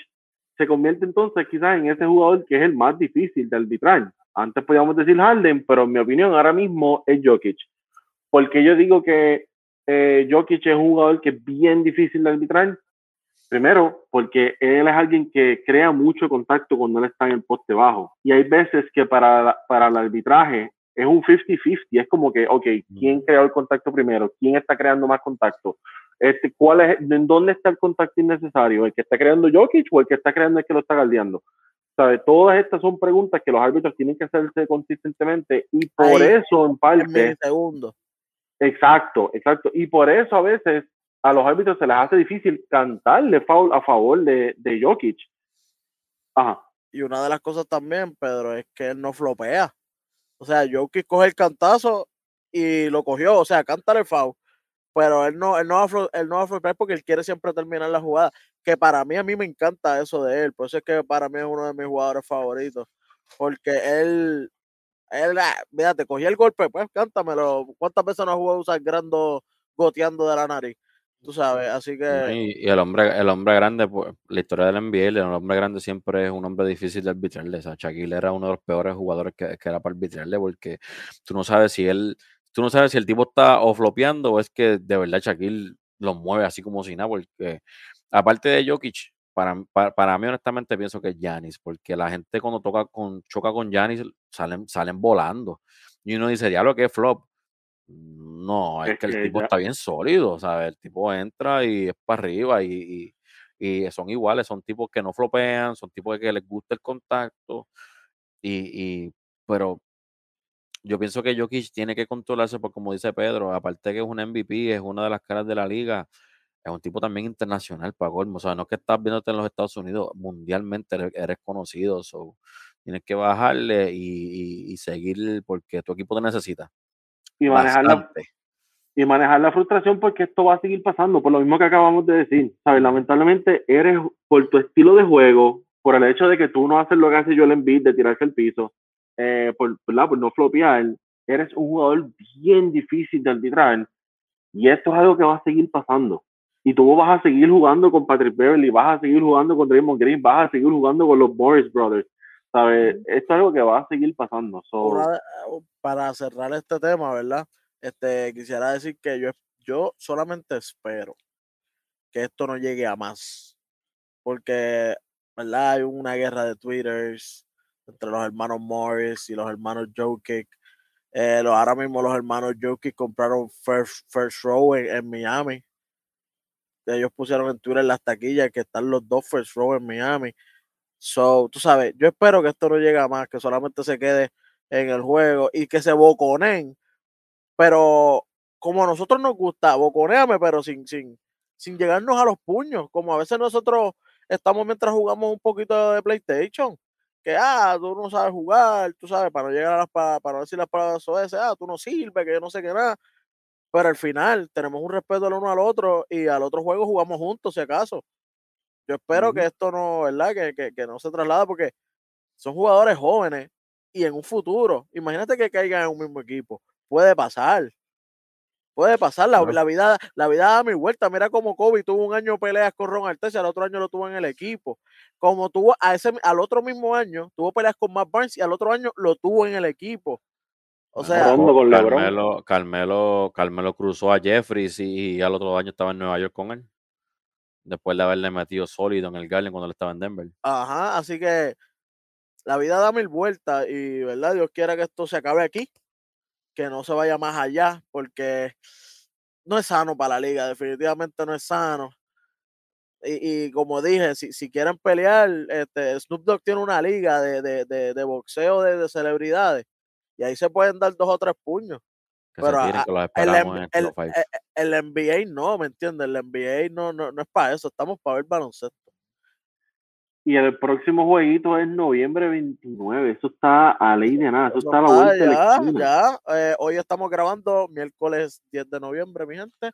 se convierte entonces quizás en ese jugador que es el más difícil de arbitrar. Antes podíamos decir Harden, pero en mi opinión ahora mismo es Jokic. Porque yo digo que eh, Jokic es un jugador que es bien difícil de arbitrar. Primero, porque él es alguien que crea mucho contacto cuando él está en el poste bajo. Y hay veces que para, para el arbitraje es un 50-50. Es como que, ok, ¿quién creó el contacto primero? ¿Quién está creando más contacto? Este, ¿cuál es, ¿En dónde está el contacto innecesario? ¿El que está creando Jokic o el que está creando el que lo está galdeando? ¿Sabe? Todas estas son preguntas que los árbitros tienen que hacerse consistentemente y por eso, en parte. segundo. Exacto, exacto. Y por eso a veces a los árbitros se les hace difícil cantarle foul a favor de, Jokic. Ajá. Y una de las cosas también, Pedro, es que él no flopea. O sea, Jokic coge el cantazo y lo cogió, o sea, canta el foul. Pero él no, él no va él no va a flopear porque él quiere siempre terminar la jugada. Que para mí, a mí me encanta eso de él. Por eso es que para mí es uno de mis jugadores favoritos. Porque él, él, fíjate, ah, cogí el golpe, pues cántamelo. ¿Cuántas veces no ha jugado grando goteando de la nariz? Tú sabes, así que. Y, el hombre, el hombre grande, pues, la historia del NBA, el hombre grande siempre es un hombre difícil de arbitrarle. O sea, Shaquille era uno de los peores jugadores que, que, era para arbitrarle, porque tú no sabes si él, tú no sabes si el tipo está o flopeando o es que de verdad Shaquille lo mueve así como si nada, porque aparte de Jokic, para, para, mí honestamente pienso que es Giannis, porque la gente cuando toca con, choca con Giannis salen, salen volando. Y uno dice, ya lo que es flop. No, es, que el tipo está bien sólido, ¿sabes? El tipo entra y es para arriba y, son iguales, son tipos que no flopean, son tipos que les gusta el contacto. Y, pero yo pienso que Jokic tiene que controlarse, porque como dice Pedro, aparte que es un MVP, es una de las caras de la liga, es un tipo también internacional para Gormo. O sea, no es que estás viéndote en los Estados Unidos, mundialmente eres, conocido. So, tienes que bajarle y, seguir porque tu equipo te necesita. Y manejar, la, y manejar la frustración porque esto va a seguir pasando, por lo mismo que acabamos de decir. ¿sabes? Lamentablemente, eres por tu estilo de juego, por el hecho de que tú no haces lo que hace Joel Embiid de tirarse el piso, eh, por, por no flopear, eres un jugador bien difícil de arbitrar. Y esto es algo que va a seguir pasando y tú vas a seguir jugando con Patrick Beverly, vas a seguir jugando con Draymond Green, vas a seguir jugando con los Morris Brothers. ¿Sabes? Esto es algo que va a seguir pasando. para cerrar este tema, ¿verdad? Este, quisiera decir que yo, yo solamente espero que esto no llegue a más. Porque, ¿verdad? Hay una guerra de twitters entre los hermanos Morris y los hermanos Jokic. Eh, los, ahora mismo los hermanos Jokic compraron First, first Row en Miami ellos pusieron en Twitter las taquillas que están los dos first row en Miami. So, tú sabes, yo espero que esto no llegue a más, que solamente se quede en el juego y que se boconen. Pero como a nosotros nos gusta, boconeame, pero sin, sin, sin llegarnos a los puños, como a veces nosotros estamos mientras jugamos un poquito de PlayStation. Que, ah, tú no sabes jugar, tú sabes, para no llegar a las, para, para decir las palabras OS, ah, tú no sirves, que yo no sé qué nada pero al final tenemos un respeto el uno al otro y al otro juego jugamos juntos, si acaso. Yo espero que esto no, ¿verdad? Que, que, no se traslada porque son jugadores jóvenes y en un futuro, imagínate que caigan en un mismo equipo. Puede pasar. Puede pasar, la, la, vida, la vida da mi vuelta. Mira como Kobe tuvo un año peleas con Ron Artest y al otro año lo tuvo en el equipo. Como tuvo a ese, al otro mismo año, tuvo peleas con Matt Barnes y al otro año lo tuvo en el equipo. O sea, Carmelo, Carmelo, Carmelo, cruzó a Jeffries y, al otro año estaba en Nueva York con él. Después de haberle metido sólido en el Garden cuando él estaba en Denver. Ajá, así que la vida da mil vueltas y, ¿verdad? Dios quiera que esto se acabe aquí, que no se vaya más allá, porque no es sano para la liga, definitivamente no es sano. Y, como dije, si, si, quieren pelear, este, Snoop Dogg tiene una liga de, de, de, de boxeo de celebridades y ahí se pueden dar dos o tres puños. pero el, NBA no, ¿me entiendes? El NBA no, no, no es para eso, estamos para ver baloncesto. Y el próximo jueguito es noviembre 29. Eso está a ley de nada. Eso, está a la vuelta ya, ya. Eh, hoy estamos grabando miércoles 10 de noviembre, mi gente.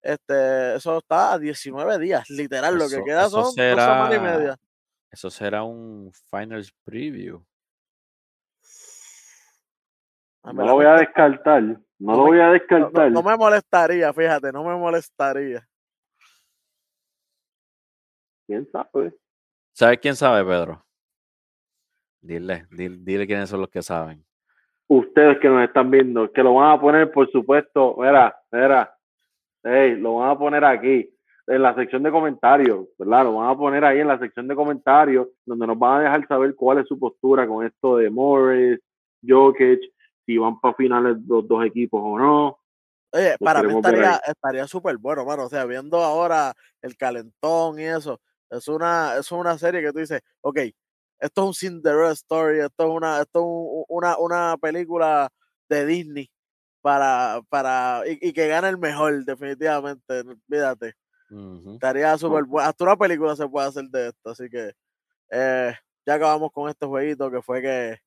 Este, eso está a 19 días, literal. lo que queda son dos semanas y media. Eso será un finals preview. No lo voy a descartar. No, lo voy a descartar. No, me molestaría, fíjate, no me molestaría. ¿Quién sabe? ¿Sabes quién sabe, Pedro? Dile, dile, quiénes son los que saben. Ustedes que nos están viendo, que lo van a poner, por supuesto, mira, mira, hey, lo van a poner aquí, en la sección de comentarios, ¿verdad? Lo van a poner ahí en la sección de comentarios, donde nos van a dejar saber cuál es su postura con esto de Morris, Jokic, si van para finales los dos equipos o no. Oye, para mí estaría súper bueno, mano. O sea, viendo ahora el calentón y eso, es una, es una serie que tú dices, ok, esto es un Cinderella Story, esto es una, esto es una, una película de Disney para, para, y, que gane el mejor, definitivamente, fíjate. Estaría súper buena. Hasta una película se puede hacer de esto, así que eh, ya acabamos con este jueguito que fue que,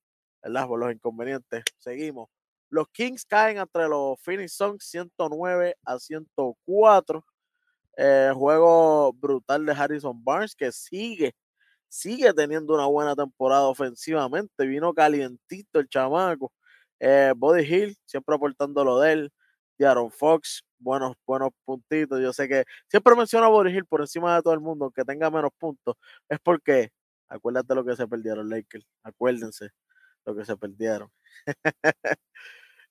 ¿verdad? Por los inconvenientes. Seguimos. Los Kings caen entre los Phoenix Suns 109 a 104. Eh, juego brutal de Harrison Barnes que sigue, sigue teniendo una buena temporada ofensivamente. Vino calientito el chamaco. Eh, Body Hill, siempre aportando lo de él. Aaron Fox, buenos, buenos puntitos. Yo sé que siempre menciono a Body Hill por encima de todo el mundo, aunque tenga menos puntos. Es porque, acuérdate lo que se perdieron, Lakers. Acuérdense lo que se perdieron.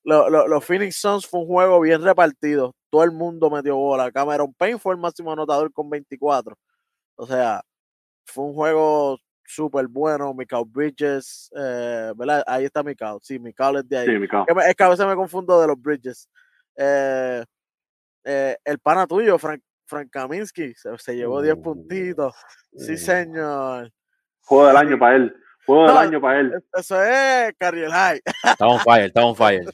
los Phoenix Suns fue un juego bien repartido. Todo el mundo metió bola. Cameron Payne fue el máximo anotador con 24. O sea, fue un juego súper bueno. Mikal Bridges, eh, ¿verdad? Ahí está Mikal. Sí, Mikal es de ahí. Es que a veces me confundo de los Bridges. Eh, eh, el pana tuyo, Frank, Frank Kaminsky, se, llevó 10 puntitos. Sí, señor. Juego del año para él. Juego del año para él. Eso es Carriel High. Está on fire, está on fire.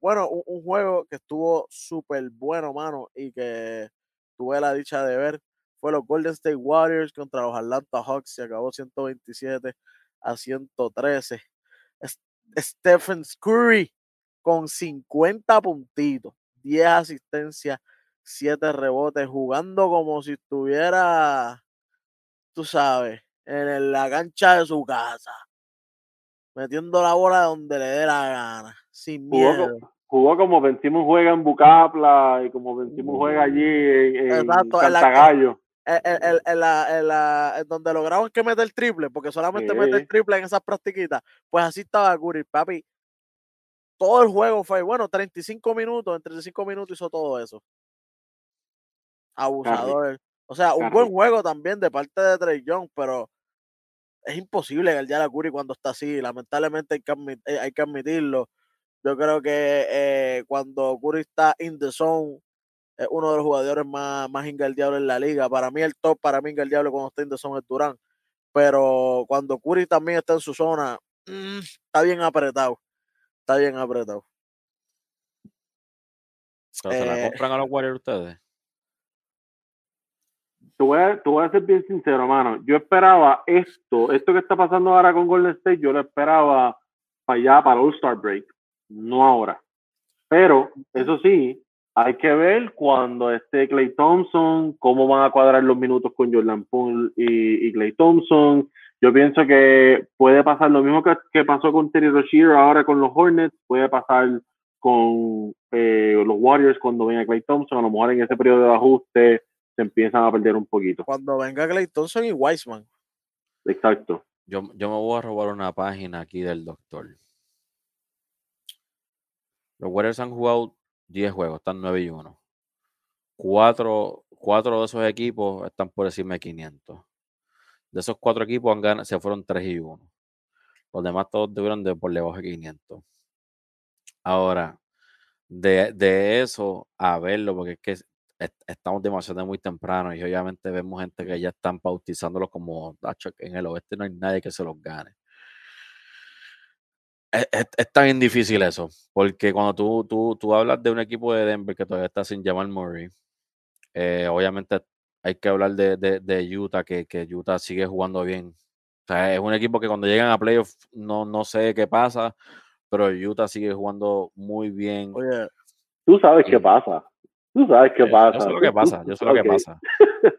bueno, un, un, juego que estuvo súper bueno, mano, y que tuve la dicha de ver fue los Golden State Warriors contra los Atlanta Hawks y acabó 127 a 113. Stephen Curry con 50 puntitos, 10 asistencias, 7 rebotes, jugando como si estuviera, tú sabes, en la cancha de su casa, metiendo la bola donde le dé la gana, sin miedo jugó como vencimos juega en Bucapla y como vencimos juega allí en, en Cantagallo en, la, donde lograron que mete el triple, porque solamente mete el triple en esas practiquitas, pues así estaba Curry, papi. Todo el juego fue, bueno, 35 minutos, en 35 minutos hizo todo eso. Abusador. O sea, un buen juego también de parte de Trey Young, pero es imposible guardar a Curry cuando está así. Lamentablemente hay que, eh, hay que admitirlo. Yo creo que eh, cuando Curry está in the zone, es uno de los jugadores más, más ingaldeables en la liga. Para mí, el top, para mí, ingaldeable cuando está en son es Durán. Pero cuando Curry también está en su zona, está bien apretado. Está bien apretado. ¿Se la eh, compran a los Warriors ustedes? Tú voy, a, voy a ser bien sincero, hermano. Yo esperaba esto, esto que está pasando ahora con Golden State, yo lo esperaba para allá, para All Star Break, no ahora. Pero, eso sí, hay que ver cuando esté Clay Thompson, cómo van a cuadrar los minutos con Jordan Poole y, Clay Thompson. Yo pienso que puede pasar lo mismo que, pasó con Terry Rozier ahora con los Hornets, puede pasar con eh, los Warriors cuando venga Clay Thompson. A lo mejor en ese periodo de ajuste se empiezan a perder un poquito. Cuando venga Clay Thompson y Wiseman. Exacto. Yo, yo me voy a robar una página aquí del doctor. Los Warriors han jugado 10 juegos, están 9 y 1. Cuatro, cuatro de esos equipos están por encima de 500. De esos cuatro equipos han ganado, se fueron 3 y 1. Los demás todos tuvieron de por debajo de 500. Ahora, de, de, eso a verlo, porque es que estamos demasiado muy temprano y obviamente vemos gente que ya están bautizándolos como en el oeste no hay nadie que se los gane es, es, bien difícil eso, porque cuando tú, tú, tú, hablas de un equipo de Denver que todavía está sin llamar Murray, eh, obviamente hay que hablar de, de, Utah, que, que, Utah sigue jugando bien. O sea, es un equipo que cuando llegan a playoffs no, no sé qué pasa, pero Utah sigue jugando muy bien. Oye, tú sabes qué pasa. Tú sabes qué pasa. Yo sé lo que pasa, yo sé lo que pasa.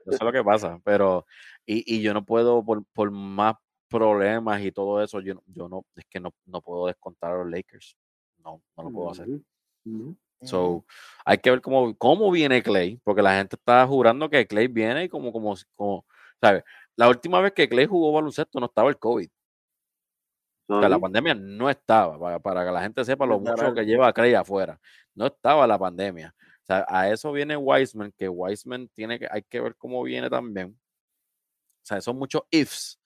Yo sé lo que pasa, pero y, y yo no puedo, por, por más problemas y todo eso, yo, yo no, es que no, no puedo descontar a los Lakers. No, no lo puedo hacer. So, hay que ver cómo, cómo viene Clay, porque la gente está jurando que Clay viene y como, como, como, ¿sabes? La última vez que Clay jugó baloncesto no estaba el COVID. O sea, la pandemia no estaba, para, para, que la gente sepa lo mucho que lleva Clay afuera. No estaba la pandemia. O sea, a eso viene Wiseman, que Wiseman tiene que, hay que ver cómo viene también. O sea, son muchos ifs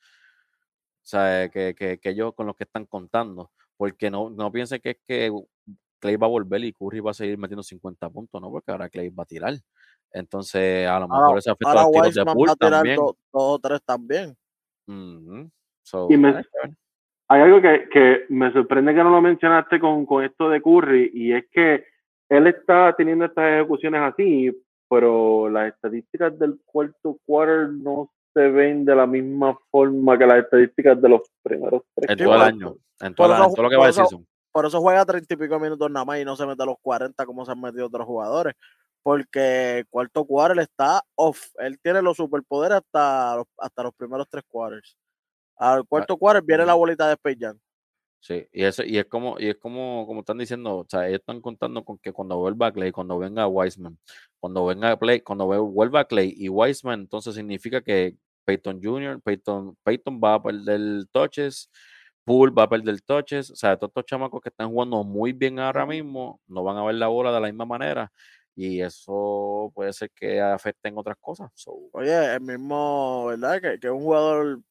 sea, que, que, que, ellos con los que están contando, porque no, no piense que es que Clay va a volver y Curry va a seguir metiendo 50 puntos, ¿no? Porque ahora Clay va a tirar. Entonces, a lo mejor ese afecta a los tiros de pool también. Dos, o tres también. y me, hay algo que, que, me sorprende que no lo mencionaste con, con esto de Curry, y es que él está teniendo estas ejecuciones así, pero las estadísticas del cuarto quarter no se ven de la misma forma que las estadísticas de los primeros tres. En todo el año, en todo, lo que va a decir. Por eso juega treinta y pico minutos nada más y no se mete a los 40 como se han metido otros jugadores. Porque cuarto quarter está off. Él tiene los superpoderes hasta, hasta los primeros tres quarters. Al cuarto quarter viene la bolita de Space Sí, y eso, y es como, y es como, como están diciendo, o sea, ellos están contando con que cuando vuelva Clay, cuando venga Wiseman, cuando venga Play, cuando vuelva Clay y Wiseman, entonces significa que Peyton Jr., Peyton, Peyton va a perder touches, Poole va a perder touches, o sea, todos estos chamacos que están jugando muy bien ahora mismo no van a ver la bola de la misma manera y eso puede ser que afecten otras cosas. Oye, el mismo, ¿verdad? Que, que un jugador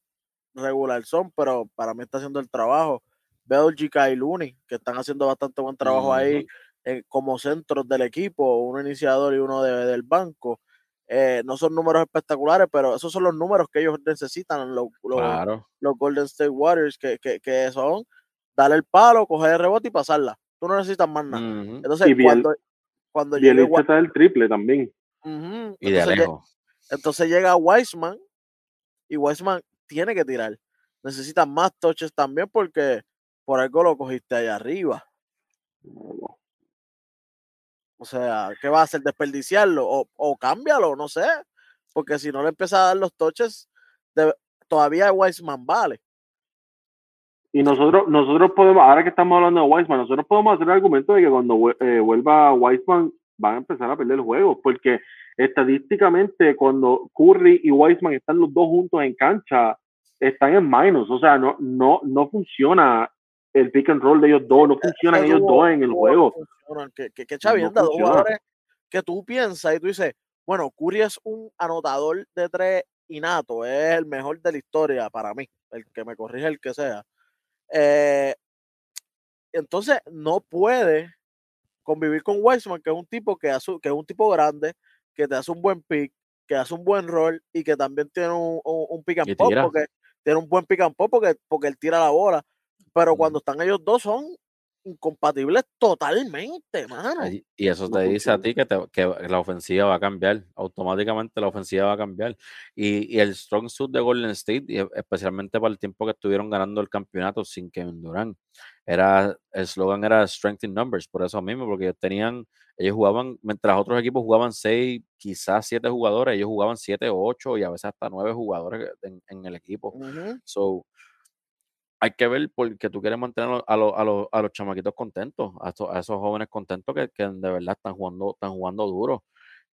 regular son, pero para mí está haciendo el trabajo. Bélgica y Looney, que están haciendo bastante buen trabajo ahí eh, como centros del equipo, uno iniciador y uno del banco. Eh, no son números espectaculares, pero esos son los números que ellos necesitan, los, los, Golden State Warriors, que, que, son darle el palo, coger el rebote y pasarla. Tú no necesitas más nada. Entonces, cuando, cuando llega. el triple también. Y de lejos. Entonces llega Wiseman y Wiseman tiene que tirar. Necesita más touches también porque por algo lo cogiste ahí arriba. O sea, ¿qué va a hacer? ¿Desperdiciarlo? O, o cámbialo, no sé. Porque si no le empieza a dar los toches, todavía Wiseman vale. Y nosotros, nosotros podemos, ahora que estamos hablando de Wiseman, nosotros podemos hacer el argumento de que cuando eh, vuelva Wiseman van a empezar a perder juegos, porque estadísticamente cuando Curry y Wiseman están los dos juntos en cancha, están en minus, o sea, no, no, no funciona el pick and roll de ellos dos, no eh, funcionan ellos dos en el juego. Que, que, que dos jugadores que tú piensas y tú dices, bueno, Curry es un anotador de tres innato, es el mejor de la historia para mí, el que me corrige el que sea. Eh, entonces, no puede convivir con Weissman, que es un tipo que, que es un tipo grande, que te hace un buen pick, que hace un buen rol y que también tiene un, un, pick and pop, porque tiene un buen pick and pop porque, porque él tira la bola. Pero cuando están ellos dos son incompatibles totalmente, mano. Y eso te dice a ti que, que, la ofensiva va a cambiar, automáticamente la ofensiva va a cambiar. Y, y, el strong suit de Golden State, y especialmente para el tiempo que estuvieron ganando el campeonato sin Kevin Durant, era, el slogan era Strength in Numbers, por eso mismo, porque ellos tenían, ellos jugaban, mientras otros equipos jugaban seis, quizás siete jugadores, ellos jugaban siete ocho y a veces hasta nueve jugadores en, en el equipo. So, hay que ver porque tú quieres mantener a, a, los chamaquitos contentos, a, esos jóvenes contentos que, de verdad están jugando, están jugando duro.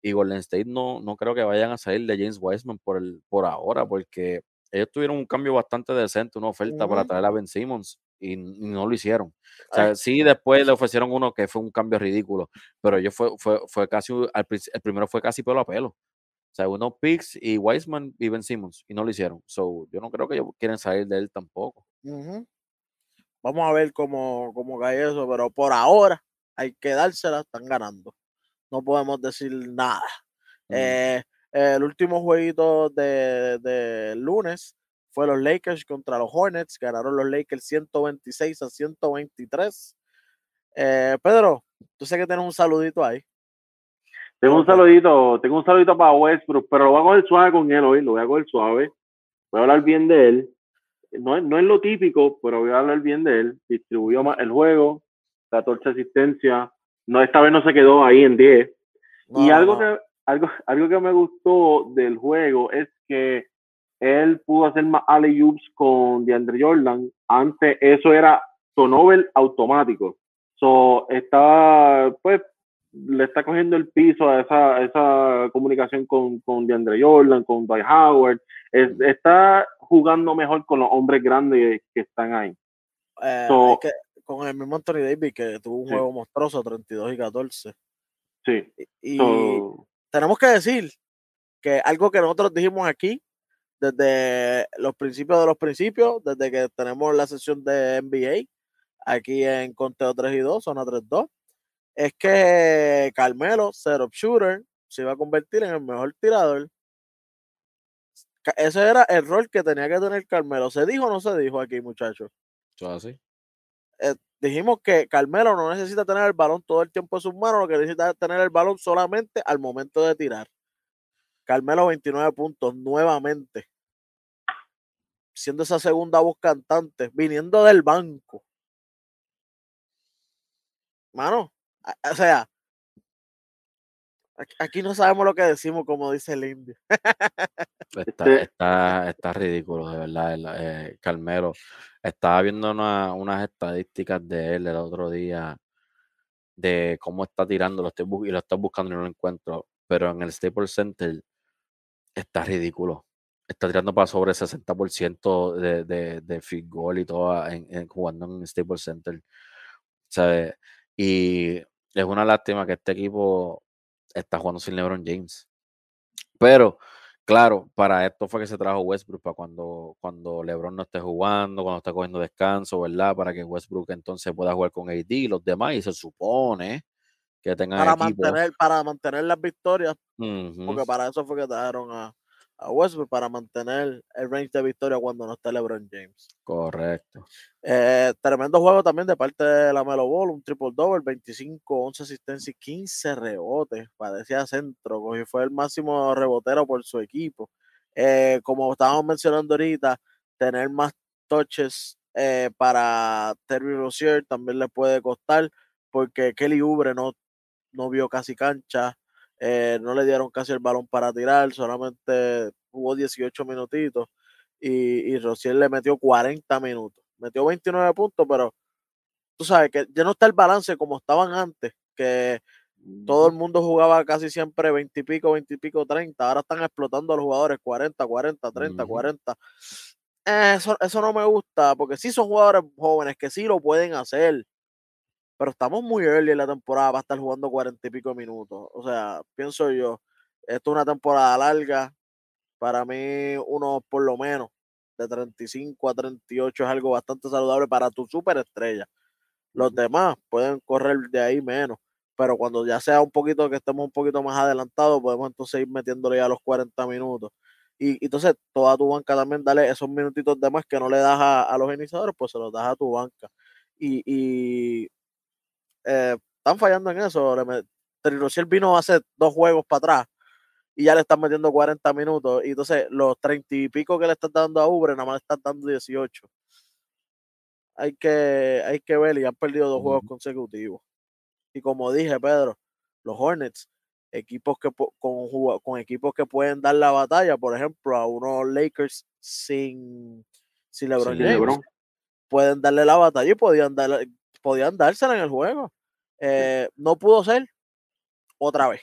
Y Golden State no, no creo que vayan a salir de James Wiseman por, el, por ahora, porque ellos tuvieron un cambio bastante decente, una oferta para traer a Ben Simmons y, no lo hicieron. O sea, sí, después le ofrecieron uno que fue un cambio ridículo, pero ellos fue, fue, fue casi, el primero fue casi pelo a pelo. O sea, uno Pix y Wiseman y Ben Simmons y no lo hicieron. So, yo no creo que ellos quieren salir de él tampoco. Vamos a ver cómo, cómo cae eso, pero por ahora hay que dársela, están ganando. No podemos decir nada. Eh, el último jueguito de, lunes fue los Lakers contra los Hornets. Ganaron los Lakers 126 a 123. Eh, Pedro, tú sé que tienes un saludito ahí. Tengo un saludito, tengo un saludito para Westbrook, pero lo voy a coger suave con él hoy, lo voy a coger suave. Voy a hablar bien de él no, no es lo típico, pero voy a hablar bien de él. Distribuyó más el juego, 14 asistencias. No, esta vez no se quedó ahí en 10. y algo, que, algo, algo que me gustó del juego es que él pudo hacer más alley oops con DeAndre Jordan. Antes eso era Tonovel automático. So, estaba, pues, le está cogiendo el piso a esa, esa comunicación con, con DeAndre Jordan, con Dwight Howard. está jugando mejor con los hombres grandes que están ahí. Eh, con el mismo Anthony Davis que tuvo un juego monstruoso, 32 y 14. Sí. Y, tenemos que decir que algo que nosotros dijimos aquí desde los principios de los principios, desde que tenemos la sesión de NBA, aquí en Conteo 3 y 2, zona 3-2, es que Carmelo, setup shooter, se iba a convertir en el mejor tirador ese era el rol que tenía que tener Carmelo. ¿Se dijo o no se dijo aquí, muchachos? así. Eh, dijimos que Carmelo no necesita tener el balón todo el tiempo en sus manos, lo que necesita es tener el balón solamente al momento de tirar. Carmelo 29 puntos nuevamente. Siendo esa segunda voz cantante, viniendo del banco. Mano, o sea, aquí no sabemos lo que decimos, como dice el indio. Está, está, está ridículo, de verdad, eh, Carmelo. Estaba viendo unas estadísticas de él el otro día de cómo está tirando, lo estoy y lo estoy buscando y no lo encuentro, pero en el Staples Center está ridículo. Está tirando para sobre 60% de, de, de field goal y todo en, jugando en Staples Center. ¿Sabe? Y es una lástima que este equipo está jugando sin LeBron James. Pero, claro, para esto fue que se trajo Westbrook, para cuando, cuando LeBron no esté jugando, cuando está cogiendo descanso, ¿verdad? Para que Westbrook entonces pueda jugar con AD y los demás, y se supone que tengan para mantener para mantener las victorias porque para eso fue que trajeron a, a Westbrook para mantener el range de victoria cuando no esté LeBron James. Correcto. Eh, tremendo juego también de parte de la Melo Ball, un triple double, 25, 11 asistencias y 15 rebotes. Parecía centro, y fue el máximo rebotero por su equipo. Eh, como estábamos mencionando ahorita, tener más touches eh, para Terry Rozier también le puede costar, porque Kelly Ubre no, no vio casi cancha. Eh, no le dieron casi el balón para tirar, solamente jugó 18 minutitos y, y Rociel le metió 40 minutos. Metió 29 puntos, pero tú sabes que ya no está el balance como estaban antes, que todo el mundo jugaba casi siempre 20 y pico, 20 y pico, 30. Ahora están explotando a los jugadores 40, 40, 30, 40. Eso, eso no me gusta, porque sí son jugadores jóvenes que sí lo pueden hacer, pero estamos muy early en la temporada para estar jugando cuarenta y pico minutos. O sea, pienso yo, esto es una temporada larga. Para mí, uno por lo menos de 35 a 38 es algo bastante saludable para tu superestrella. Los demás pueden correr de ahí menos, pero cuando ya sea un poquito que estemos un poquito más adelantados, podemos entonces ir metiéndole ya los 40 minutos. Y, entonces toda tu banca también dale esos minutitos de más que no le das a, los iniciadores, pues se los das a tu banca. y eh, están fallando en eso. Rozier vino hace dos juegos para atrás y ya le están metiendo 40 minutos. Y entonces los 30 y pico que le están dando a Ubre, nada más le están dando 18. Hay que, hay que ver y han perdido dos juegos consecutivos. Y como dije, Pedro, los Hornets, equipos que con, con equipos que pueden dar la batalla, por ejemplo, a unos Lakers sin, sin LeBron, pueden darle la batalla y podían dar, podían dársela en el juego. Eh, no pudo ser otra vez.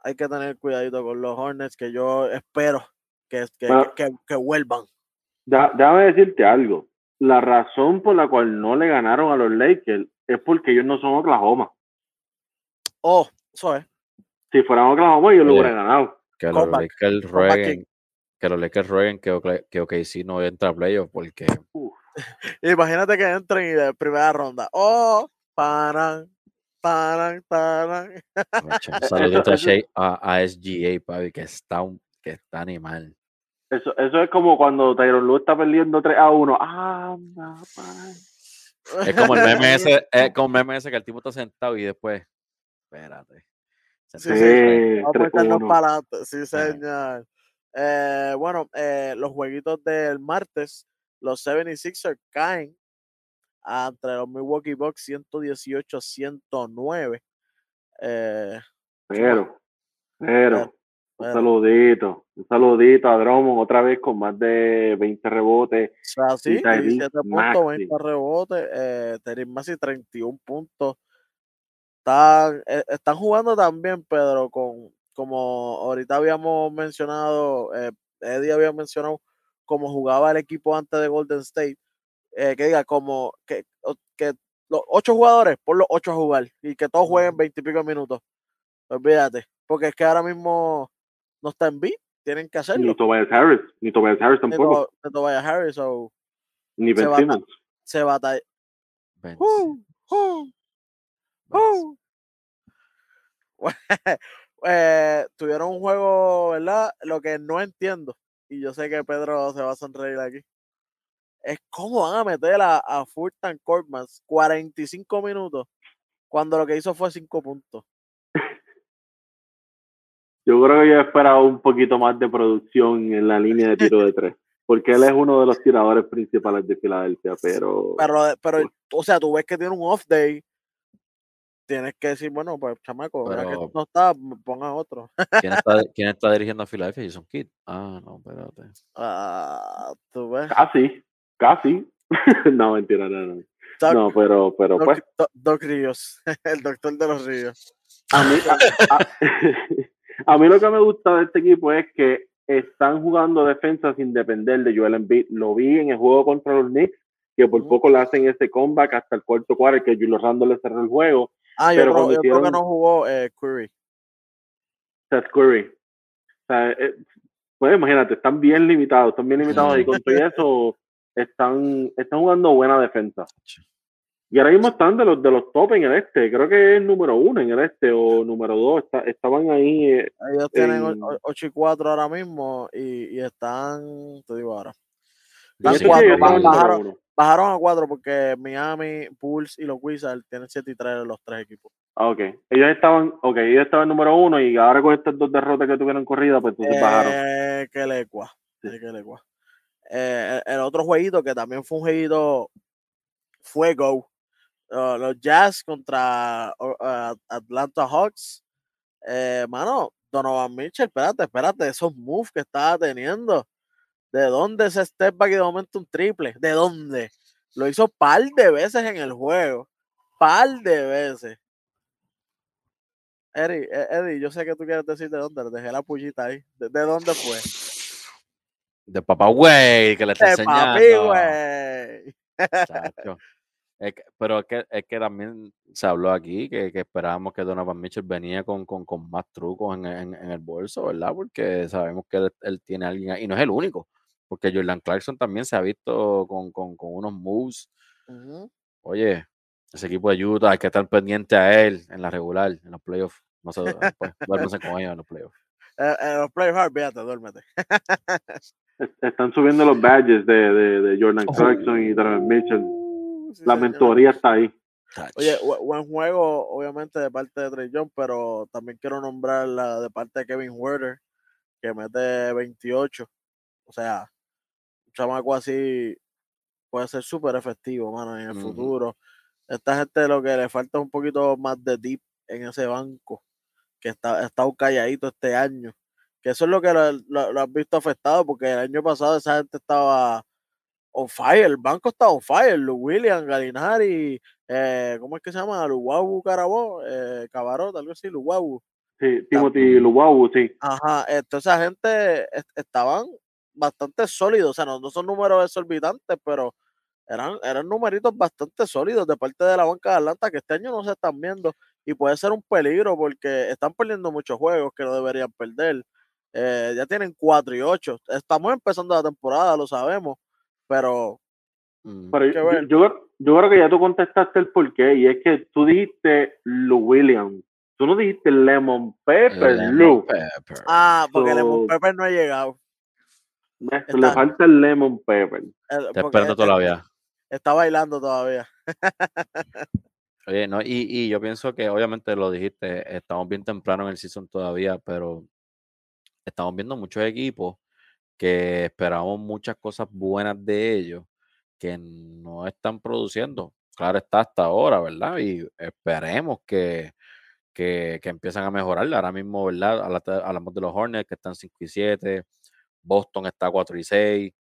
Hay que tener cuidadito con los Hornets, que yo espero que, que, que, vuelvan. déjame decirte algo. La razón por la cual no le ganaron a los Lakers es porque ellos no son Oklahoma. Oh, eso es. Si fueran Oklahoma, ellos lo hubieran ganado. Que los Lakers rueguen, que los Lakers rueguen que, que, que si no entra a playoff porque Imagínate que entren y de primera ronda. Oh, paran, paran, paran. saludito a, a, SGA, papi, que está, un, que está animal. Eso, eso es como cuando Tyron Lue está perdiendo 3 a 1. Ah, es como el meme ese, es como el meme ese que el tipo está sentado y después, espérate. Sí, sí, Vamos a Sí, señor. Eh, bueno, eh, los jueguitos del martes los 76ers caen entre los Milwaukee Bucks 118 a 109. Eh, pero, pero, un saludito, un saludito a Drummond otra vez con más de 20 rebotes. O sí, 17 puntos, 20 rebotes, eh, Maxi 31 puntos. Están, eh, están jugando también, Pedro, con como ahorita habíamos mencionado, eh, Eddie había mencionado como jugaba el equipo antes de Golden State, eh, que diga como que, que los ocho jugadores, por los ocho a jugar y que todos jueguen veintipico minutos. Olvídate, porque es que ahora mismo no está en beat, tienen que hacerlo. Ni Tobias Harris, ni Tobias Harris tampoco. Ni Tobias Harris, o ni Ben se Simmons. Se batalla. Uh, uh, uh. eh, tuvieron un juego, ¿verdad? Lo que no entiendo, y yo sé que Pedro se va a sonreír aquí, es cómo van a meter a, a Fulton Corpmas 45 minutos cuando lo que hizo fue 5 puntos. Yo creo que yo esperaba un poquito más de producción en la línea de tiro de tres, porque él es uno de los tiradores principales de Filadelfia, pero... Pero, pero o sea, tú ves que tiene un off day, tienes que decir, bueno, pues chamaco, que no está, ponga otro. ¿quién está, ¿Quién está dirigiendo a Filadelfia? Jason Kidd. Ah, no, espérate. Ah, tú ves. Casi, casi. no, mentira, no, no. no, pero, pero Doc, pues. Doc, Ríos, el doctor de los ríos. A mí, a, mí lo que me gusta de este equipo es que están jugando defensa sin depender de Joel Embiid. Lo vi en el juego contra los Knicks, que por poco le hacen ese comeback hasta el cuarto cuarto, que Julio Randle le cerró el juego. Ah, yo, creo, yo creo, que no jugó eh, Curry. Seth Curry. O sea, eh, pues imagínate, están bien limitados, están bien limitados y con todo eso están, están jugando buena defensa. Y ahora mismo están de los de los top en el este. Creo que es número uno en el este o número dos. estaban ahí. Eh, Ellos tienen 8 y 4 ahora mismo y, y, están, te digo ahora. bajaron, bajaron, a 4 porque Miami, Bulls y los Wizards tienen 7 y 3 los tres equipos. Ah, ok. Ellos estaban, okay, ellos estaban número uno y ahora con estas dos derrotas que tuvieron corrida, pues entonces bajaron. Eh, que lecua. Sí. Que lecua. Eh, el otro jueguito que también fue un jueguito fuego Uh, los Jazz contra uh, Atlanta Hawks. Eh, mano, Donovan Mitchell, espérate, espérate, esos moves que estaba teniendo. ¿De dónde ese step back y de momento un triple? ¿De dónde? Lo hizo par de veces en el juego. Par de veces. Eddie, Eddie, yo sé que tú quieres decir de dónde, dejé la pullita ahí. ¿De, dónde fue? De papá güey, que le está de Papi, güey. pero es que, es que también se habló aquí que, que esperábamos que Donovan Mitchell venía con, con, con más trucos en, en, en, el bolso, ¿verdad? Porque sabemos que él, él, tiene alguien ahí, y no es el único, porque Jordan Clarkson también se ha visto con, con, con unos moves. Oye, ese equipo de Utah hay que estar pendiente a él en la regular, en los playoffs. No sé, pues, duérmense con ellos en los playoffs. Eh, en los playoffs, fíjate, duérmete. Están subiendo los badges de, de, de Jordan Clarkson y Donovan Mitchell la mentoría está ahí. Oye, buen juego, obviamente, de parte de Trey John, pero también quiero nombrar la de parte de Kevin Werder, que mete 28. O sea, chamaco así puede ser súper efectivo, mano, en el futuro. Esta gente lo que le falta es un poquito más de deep en ese banco, que está, está calladito este año. Que eso es lo que lo, lo has visto afectado, porque el año pasado esa gente estaba on fire, el banco está on fire, Lu William, Galinari, eh, ¿cómo es que se llama? Luwawu Carabó, eh, Cabarot, algo así, Luwawu. Sí, Timothy Luwawu, sí. Ajá, entonces esa gente estaban bastante sólidos, o sea, no, son números exorbitantes, pero eran, eran numeritos bastante sólidos de parte de la banca de Atlanta que este año no se están viendo y puede ser un peligro porque están perdiendo muchos juegos que no deberían perder. Eh, ya tienen 4 y 8. Estamos empezando la temporada, lo sabemos pero, mm, yo, yo, creo que ya tú contestaste el porqué, y es que tú dijiste Lou Williams. Tú no dijiste Lemon Pepper, Lou. Ah, porque Lemon Pepper no ha llegado. Le falta el Lemon Pepper. Te esperando todavía. Está bailando todavía. Oye, no, y, y, yo pienso que obviamente lo dijiste, estamos bien temprano en el season todavía, pero estamos viendo muchos equipos que esperamos muchas cosas buenas de ellos que no están produciendo. Claro está hasta ahora, ¿verdad? Y esperemos que, que, que empiezan a mejorar. Ahora mismo, ¿verdad? Hablamos de los Hornets que están 5 y 7, Boston está 4 y 6.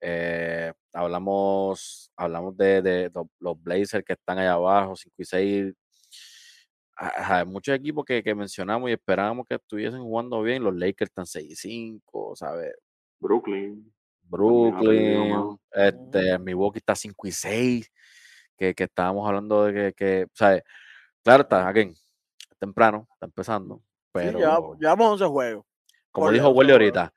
Eh, hablamos, hablamos de, de, los Blazers que están allá abajo, 5 y 6. Hay muchos equipos que, que, mencionamos y esperábamos que estuviesen jugando bien. Los Lakers están 6 y 5, ¿sabes? Brooklyn. Brooklyn, este, Milwaukee está 5 y 6, que, que estábamos hablando de que, que sea, claro, está, aquí, temprano, está empezando, pero... Sí, llevamos 11 juegos. Como dijo Willy ahorita,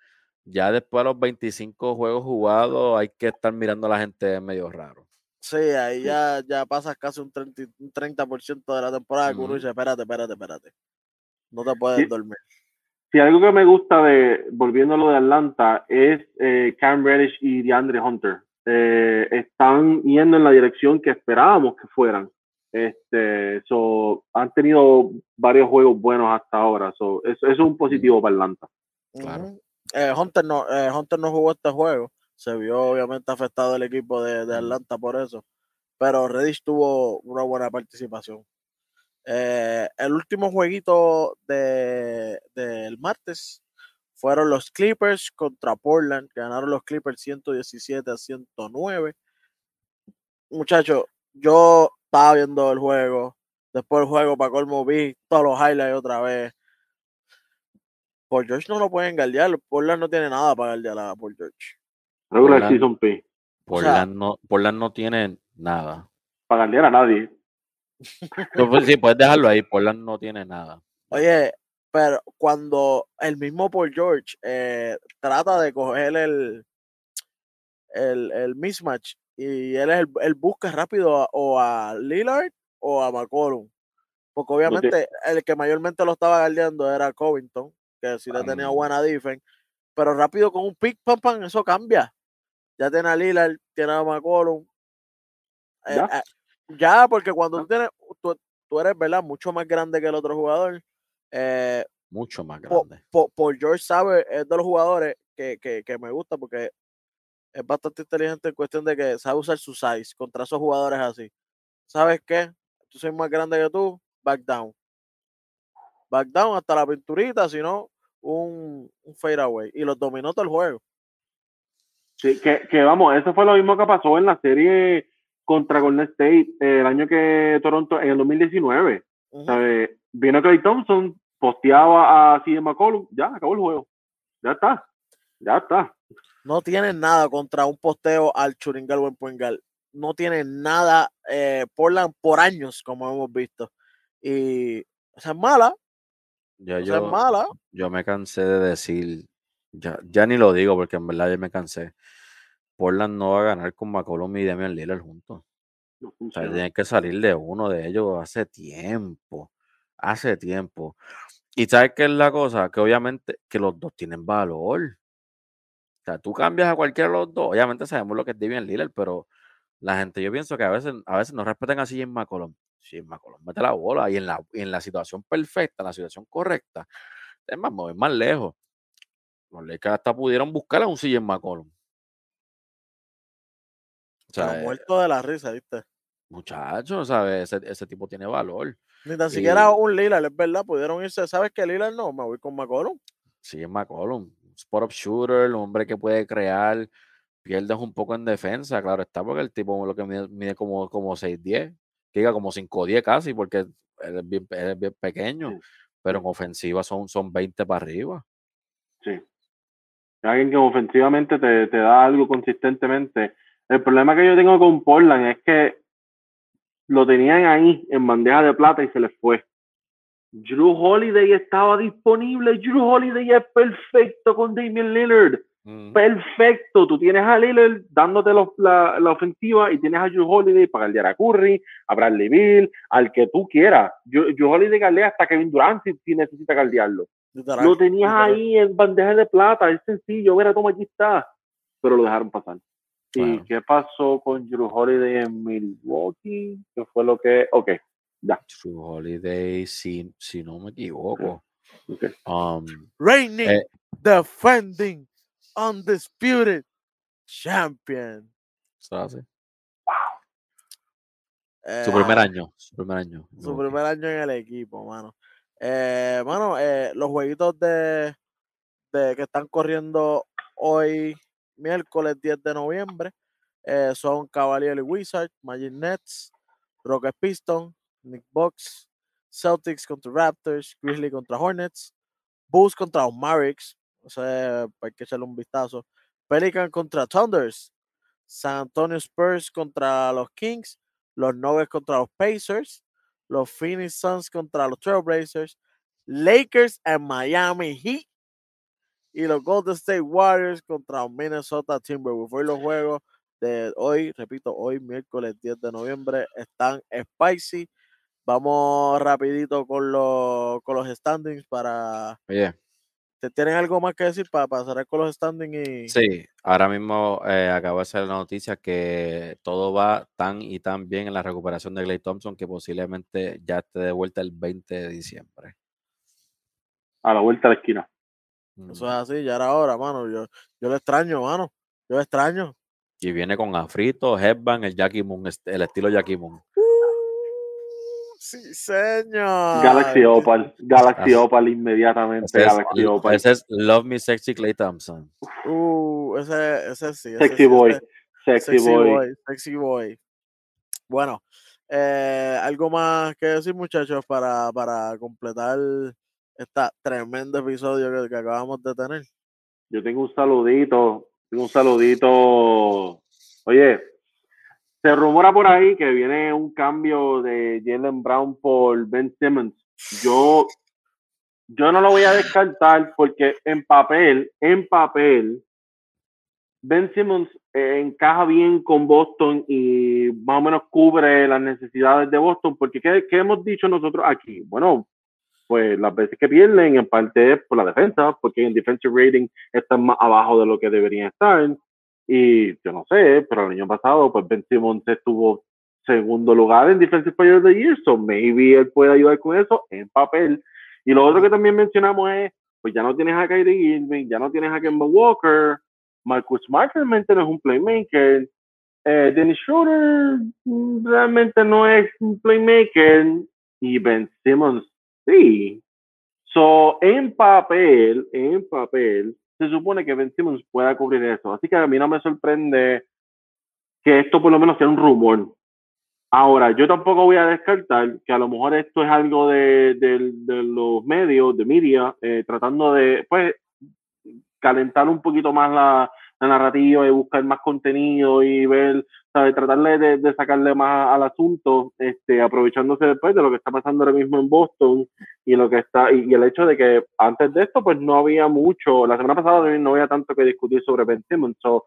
ya después de los 25 juegos jugados hay que estar mirando a la gente medio raro. Sí, ahí ya, ya pasas casi un 30%, un 30 de la temporada dice, espérate, espérate, espérate. no te puedes dormir. Si algo que me gusta de, volviendo a lo de Atlanta, es eh, Cam Reddish y DeAndre Hunter. Eh, están yendo en la dirección que esperábamos que fueran. Este, so, han tenido varios juegos buenos hasta ahora. So, eso, es un positivo para Atlanta. Claro. Eh, Hunter, no, Hunter no jugó este juego. Se vio obviamente afectado el equipo de, de Atlanta por eso. Pero Reddish tuvo una buena participación. Eh, el último jueguito del de, martes fueron los Clippers contra Portland. Ganaron los Clippers 117 a 109. Muchachos, yo estaba viendo el juego. Después del juego, para colmo, vi todos los highlights otra vez. Por George no lo pueden guardiar. Portland no tiene nada para guardiar a Paul George. Portland, Portland, no, Portland no tiene nada. Para guardiar a nadie. Pues, sí, puedes dejarlo ahí, Portland no tiene nada. Oye, pero cuando el mismo Paul George eh, trata de coger el, el, el, mismatch y él, es el, busca rápido o a Lillard o a McCollum. Porque obviamente el que mayormente lo estaba guardiando era Covington, que sí le tenía buena defense. Pero rápido con un pick, pam, pam, eso cambia. Ya tiene a Lillard, tiene a McCollum. Eh, eh, ya, porque cuando tú tienes, tú, eres, ¿verdad? Mucho más grande que el otro jugador. Eh, mucho más grande. Por, George sabe, es de los jugadores que, que, que, me gusta porque es bastante inteligente en cuestión de que sabe usar su size contra esos jugadores así. ¿Sabes qué? Tú soy más grande que tú, back down. Back down hasta la pinturita, sino un, un fade away. Y los dominó todo el juego. Sí, que, que vamos, eso fue lo mismo que pasó en la serie contra Golden State eh, el año que Toronto, en el 2019. Vino Clay Thompson, posteaba a CJ McCollum, ya acabó el juego. Ya está, ya está. No tiene nada contra un posteo al Churingal o en Puengal. No tiene nada eh, Portland por años, como hemos visto. Y esa es mala. Ya, yo, es mala. Yo me cansé de decir, ya, ya ni lo digo porque en verdad ya me cansé. Portland no va a ganar con McCollum y Damian Lillard juntos. o sea, tiene que salir de uno de ellos hace tiempo. Hace tiempo. Y sabes qué es la cosa? Que obviamente que los dos tienen valor. O sea, tú cambias a cualquiera de los dos. Obviamente sabemos lo que es Damian Lillard, pero la gente, yo pienso que a veces, a veces no respetan así en McCollum. En McCollum mete la bola y en la, en la situación perfecta, en la situación correcta, es más, mover más lejos. Los Lakers hasta pudieron buscar a un CJ McCollum. O muerto de la risa, ¿viste? Muchacho, ¿sabes? Ese, ese tipo tiene valor. Ni tan siquiera un Lillard, es verdad, pudieron irse. ¿Sabes qué Lillard no? Me voy con McCollum. Sí, es McCollum. Spot up shooter, el hombre que puede crear. Pierdes un poco en defensa, claro está, porque el tipo lo que mide, como, como 6'10, que diga como 5'10 casi, porque él es bien, bien pequeño, pero en ofensiva son, son 20 para arriba. Sí. Alguien que ofensivamente te, te da algo consistentemente el problema que yo tengo con Portland es que lo tenían ahí en bandeja de plata y se les fue. Drew Holiday estaba disponible. Drew Holiday es perfecto con Damian Lillard. Mm. Perfecto. Tú tienes a Lillard dándote la, la, ofensiva y tienes a Drew Holiday para guardiar a Curry, a Bradley Bill, al que tú quieras. Drew, Holiday galdea hasta Kevin Durant si, si necesita guardiarlo. Lo tenías ahí en bandeja de plata. Es sencillo. Mira, toma, aquí está. Pero lo dejaron pasar. ¿Y qué pasó con Drew Holiday en Milwaukee? ¿Qué fue lo que.? Ok, ya. Drew Holiday, si, si no me equivoco. Okay. Um, Reigning, eh, defending, undisputed champion. ¿Sabes? Wow. su primer eh, año. Su primer año. Su primer año en el equipo, mano. Eh, mano, eh, los jueguitos de, de que están corriendo hoy miércoles 10 de noviembre. Eh, son Cavalier y Wizards, Magic Nets, Rocket Pistons, Nick Bucks, Celtics contra Raptors, Grizzly contra Hornets, Bulls contra los Mavericks, o sea, hay que echarle un vistazo. Pelican contra Thunders, San Antonio Spurs contra los Kings, los Nuggets contra los Pacers, los Phoenix Suns contra los Trailblazers, Lakers and Miami Heat y los Golden State Warriors contra Minnesota Timberwolves. Hoy los juegos de hoy, repito, hoy miércoles 10 de noviembre están spicy. vamos rapidito con los, con los standings para... Oye. ¿Te tienen algo más que decir para pasar con los standings? Y... Sí, ahora mismo eh, acabo de hacer la noticia que todo va tan y tan bien en la recuperación de Clay Thompson que posiblemente ya esté de vuelta el 20 de diciembre. A la vuelta de la esquina. Eso es así, ya era hora, mano. Yo, yo lo extraño, mano. Yo lo extraño. Y viene con Afrito, Headband, el Jackie Moon, el estilo Jackie Moon. Sí, señor. Galaxy Opal. Galaxy Opal inmediatamente. Ese es, Galaxy Opal. ese es Love Me Sexy Clay Thompson. Uh, ese, ese sí. ese Sexy sí, boy. ese- Sexy, boy. Sexy boy. Bueno, eh, algo más que decir, muchachos, para, para completar este tremendo episodio que, que acabamos de tener. Yo tengo un saludito. Tengo un saludito. Oye, se rumora por ahí que viene un cambio de Jalen Brown por Ben Simmons. Yo, yo no lo voy a descartar porque en papel, en papel, Ben Simmons eh, encaja bien con Boston y más o menos cubre las necesidades de Boston, porque ¿qué, qué hemos dicho nosotros aquí? Bueno, pues las veces que pierden en parte es por la defensa, porque en defensive rating están más abajo de lo que deberían estar. Y yo no sé, pero el año pasado, pues Ben Simmons estuvo segundo lugar en Defensive Player of the Year, so maybe él puede ayudar con eso en papel. Y lo otro que también mencionamos es, pues ya no tienes a Kyrie Irving, ya no tienes a Kemba Walker, Marcus Smart realmente no es un playmaker, eh, Dennis Schroeder realmente no es un playmaker, y Ben Simmons sí. So, en papel, en papel, se supone que Ben Simmons pueda cubrir eso. Así que a mí no me sorprende que esto por lo menos sea un rumor. Ahora, yo tampoco voy a descartar que a lo mejor esto es algo de, de- los medios, de media, eh, tratando de, pues, calentar un poquito más la, la narrativa y buscar más contenido y ver, ¿sabes? Tratarle de, de sacarle más al asunto, este, aprovechándose después de lo que está pasando ahora mismo en Boston y lo que está, y, el hecho de que antes de esto, pues no había mucho, la semana pasada también no había tanto que discutir sobre Ben Simmons, so,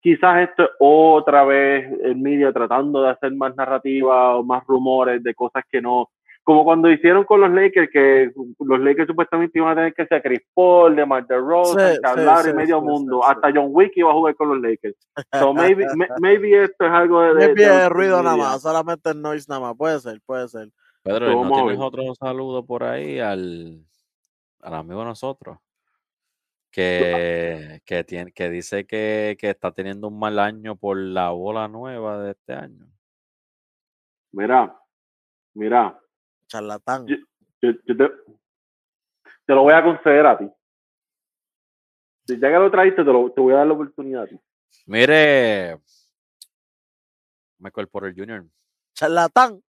quizás esto es otra vez el media tratando de hacer más narrativa o más rumores de cosas que no, como cuando hicieron con los Lakers, que los Lakers supuestamente iban a tener que ser Chris Paul, DeMar DeRozan, Sí, Charlar sí, y sí, medio sí, mundo, sí, sí. hasta John Wick iba a jugar con los Lakers. So maybe, ma- maybe esto es algo de... de- Maybe de- es ruido nada más, solamente el noise nada más. Puede ser, puede ser. Pedro, So, ¿y ¿no vamos tienes otro saludo por ahí al, al amigo de nosotros? Que, que, tiene, que dice que, que está teniendo un mal año por la bola nueva de este año. Mira, mira, Charlatán. Yo- yo, yo te, te lo voy a conceder a ti. Si ya que lo traíste, te, lo, te voy a dar la oportunidad a ti. Mire, Michael Porter Jr., Charlatán.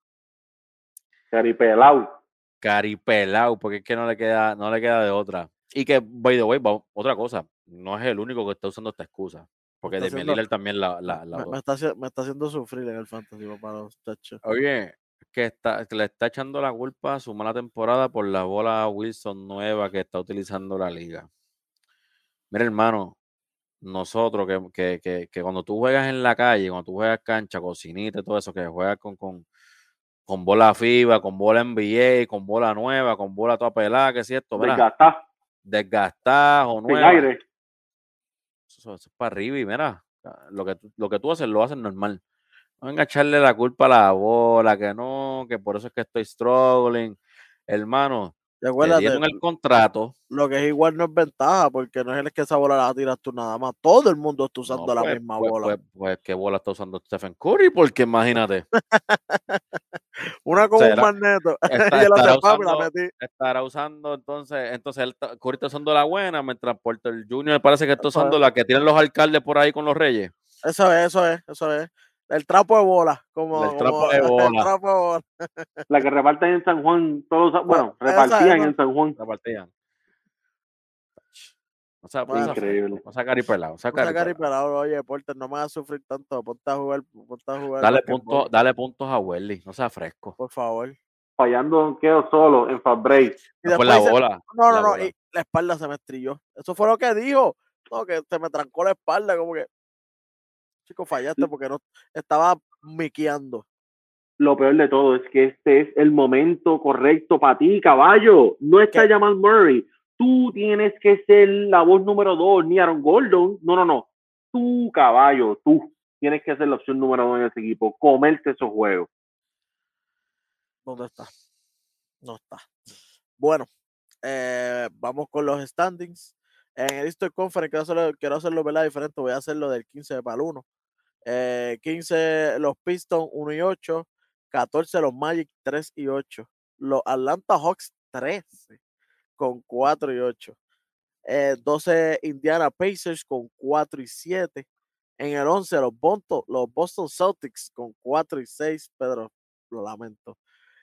Caripelao. caripelao, porque es que no le queda, no le queda de otra. Y que, by the way, otra cosa, no es el único que está usando esta excusa, porque Damian Lillard también la, la, la Me, me está, me está haciendo sufrir en el fantasy, papá, los muchachos. Oye, que, está, que le está echando la culpa a su mala temporada por la bola Wilson nueva que está utilizando la liga. Mira, hermano, nosotros que, que, que, que cuando tú juegas en la calle, cuando tú juegas cancha, cocinita y todo eso, que juegas con, con, con bola FIBA, con bola NBA, con bola nueva, con bola toda pelada, que es cierto, Desgastar. desgastada o nueva. aire. Eso, eso es para arriba y mira, lo que, lo que tú haces lo haces normal. Venga a echarle la culpa a la bola, que no, que por eso es que estoy struggling. Hermano, te dieron el contrato. lo que es igual no es ventaja, porque no es el que esa bola la tiras tú nada más. Todo el mundo está No, usando la pues, misma pues, bola. Pues, pues, ¿qué bola está usando Stephen Curry? Porque imagínate, Una con un magneto. está- estará usando- estará usando entonces, entonces está- Curry está usando la buena, mientras Porter Jr. parece que está usando la que tienen los alcaldes por ahí con los reyes. Eso es, eso es, eso es. El trapo de bola. Como, El trapo como- de el bola. trapo de bola. La que reparten en San Juan, todos, bueno, repartían esa. en San Juan. La partían. O sea, Bueno. Increíble. O sea, caripelado, o sea, No sea caripelado. caripelado, oye, Porter, no me hagas sufrir tanto. Ponte a jugar, ponte a jugar. Dale, punto, dale puntos a Welly, no sea fresco. Por favor. Fallando donqueo solo en Fast Break. Y después la bola. No, no, la no. bola. Y la espalda se me estrelló. Eso fue lo que dijo. No, que se me trancó la espalda, como que. Chico, fallaste porque no estaba miqueando. lo peor de todo es que este es el momento correcto para ti, caballo. No está Jamal Murray. Tú tienes que ser la voz número dos, ni Aaron Gordon. No, no, no. Tú, caballo, tú tienes que ser la opción número dos en ese equipo. Comerse esos juegos. ¿Dónde está? No está. Bueno, eh, vamos con los standings. En el Eastern Conference quiero hacerlo, quiero hacerlo ¿verdad? diferente. Voy a hacerlo del 15 para el 1. 15 los Pistons 1 y 8. 14 los Magic 3 y 8. Los Atlanta Hawks 13 con 4 y 8. 12 eh, Indiana Pacers con 4 y 7. En el 11 los, los Boston Celtics con 4 y 6. Pedro, lo lamento.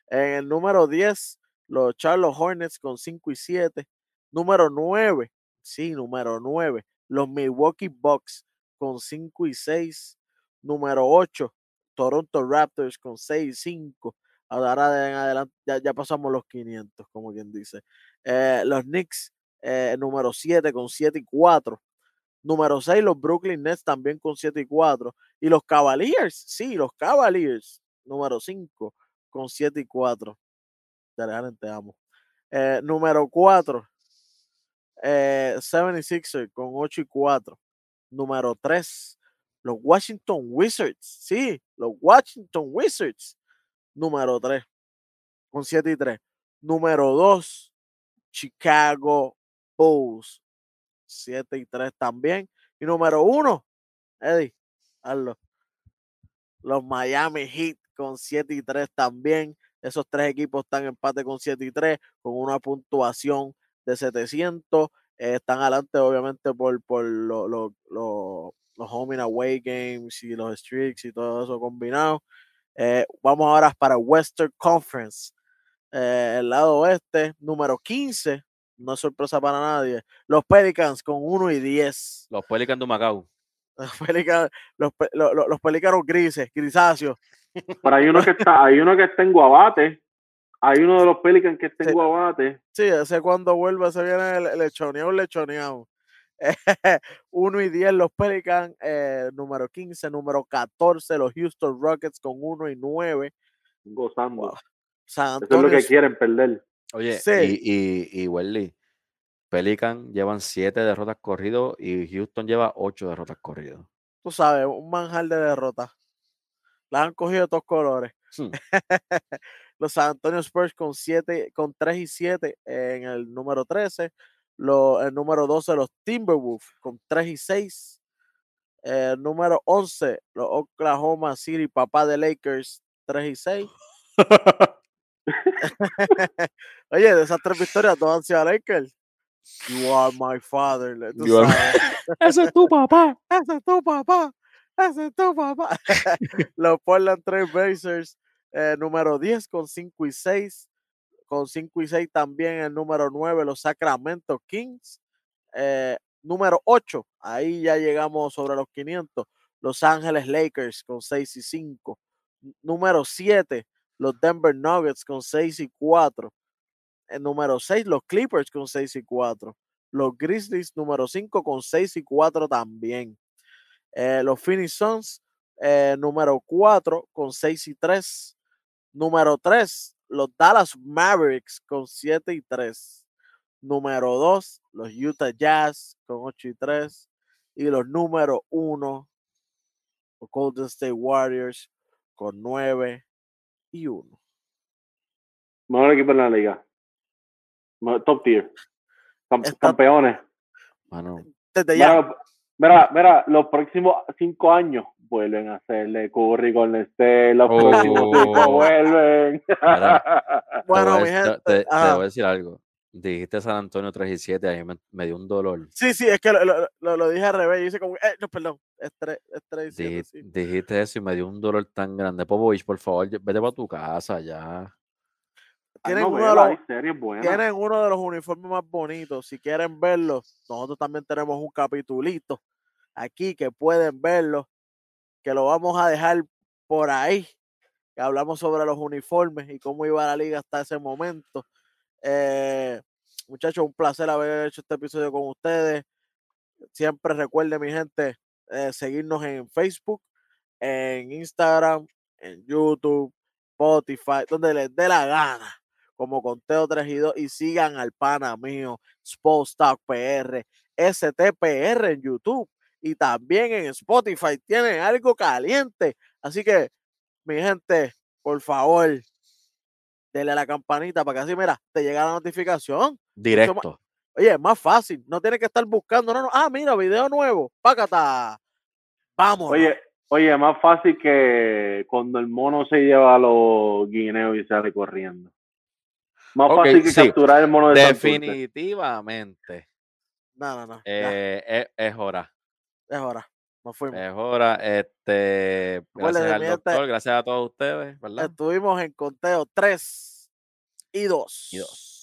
En el número 10 los Charlotte Hornets con 5 y 7. Número 9, sí, número 9, los Milwaukee Bucks con 5 y 6. Número 8, Toronto Raptors con 6 y 5. Ahora en adelante ya, pasamos los 500, como quien dice. Eh, los Knicks, eh, número 7 con 7 y 4. Número 6, los Brooklyn Nets también con 7 y 4. Y los Cavaliers, sí, los Cavaliers, número 5 con 7 y 4 te amo. Eh, número 4, eh, 76 con 8 y 4. Número 3, los Washington Wizards. Sí, los Washington Wizards. Número 3, con 7 y 3. Número 2, Chicago Bulls. 7 y 3 también. Y número 1, Eddie, hazlo. Los Miami Heat con 7 y 3 también. Esos tres equipos están en empate con 7 y 3, con una puntuación de 700. Eh, están adelante, obviamente, por, por los home and away games y los streaks y todo eso combinado. Eh, vamos ahora para Western Conference. Eh, el lado oeste, número 15. No es sorpresa para nadie. Los Pelicans con 1 y 10. Los Pelicans de Macao. Los, Pelicans, los, los, los Pelícanos grises, grisáceos. Pero hay uno que está, hay uno que está en Guabate. Hay uno de los Pelicans que está en Guabate. Sí, ese cuando vuelve se viene el lechoneado, lechoneado. 1 y 10 los Pelicans, eh, número 15, número 14 los Houston Rockets con 1 y 9. Gozando. Eso es lo que quieren perder. Oye, y, y, y Pelican llevan 7 derrotas corridos y Houston lleva 8 derrotas corridos. Tú sabes, un manjar de derrotas. Las han cogido de todos colores. Hmm. los San Antonio Spurs con, siete, con 3 y 7 en el número 13. el número 12, los Timberwolves con 3 y 6. El número 11, los Oklahoma City, papá de Lakers, 3 y 6. Oye, de esas tres victorias, todas han sido Lakers. You are my father. Ese es tu papá. Ese es tu papá. Ese es tu papá. Los Portland Trail Blazers, eh, número 10 con 5 y 6. Con 5 y 6 también el número 9, los Sacramento Kings. Eh, número 8, ahí ya llegamos sobre los 500. Los Ángeles Lakers con 6 y 5. Número 7, los Denver Nuggets con 6 y 4. El número 6, los Clippers con 6 y 4. Los Grizzlies, número 5, con 6 y 4 también. Eh, los Phoenix Suns, eh, número 4 con 6 y 3. Número 3, los Dallas Mavericks con 7 y 3. Número 2, los Utah Jazz con 8 y 3. Y los número 1, los Golden State Warriors con 9 y 1. Mejor equipo en la liga. Top tier. campeones. Bueno. Desde ya. Mira, mira, los próximos cinco años vuelven a hacerle Curry con este, los próximos cinco oh. vuelven. bueno, mi gente. Te, voy a decir algo. Dijiste San Antonio 3 y 7, ahí me, dio un dolor. Sí, sí, es que lo, lo, dije al revés. Y hice como, eh, no, perdón, es 3, y 7. Dijiste eso y me dio un dolor tan grande. Popovich, por favor, vete para tu casa ya. Tienen, uno de los, tienen uno de los uniformes más bonitos. Si quieren verlo, nosotros también tenemos un capitulito aquí que pueden verlo, que lo vamos a dejar por ahí, hablamos sobre los uniformes y cómo iba la liga hasta ese momento. Eh, muchachos, un placer haber hecho este episodio con ustedes. Siempre recuerden, mi gente, eh, seguirnos en Facebook, en Instagram, en YouTube, Spotify, donde les dé la gana, como Conteo 3 y 2, y sigan al pana mío, PR, STPR en YouTube y también en Spotify. Tienen algo caliente. Así que, mi gente, por favor, denle a la campanita para que así, mira, te llega la notificación. Directo. Oye, es más fácil, no tienes que estar buscando, no, no, ah, mira, video nuevo, pácata, vamos. Oye, oye, es más fácil que cuando el mono se lleva a los guineos y sale corriendo. Más fácil que capturar el mono de Definitivamente. No, no, no. Eh, es, hora. Es hora. Nos fuimos. Es hora. Este, gracias al doctor, gracias a todos ustedes, ¿verdad? Estuvimos en conteo 3 y 2. Y 2.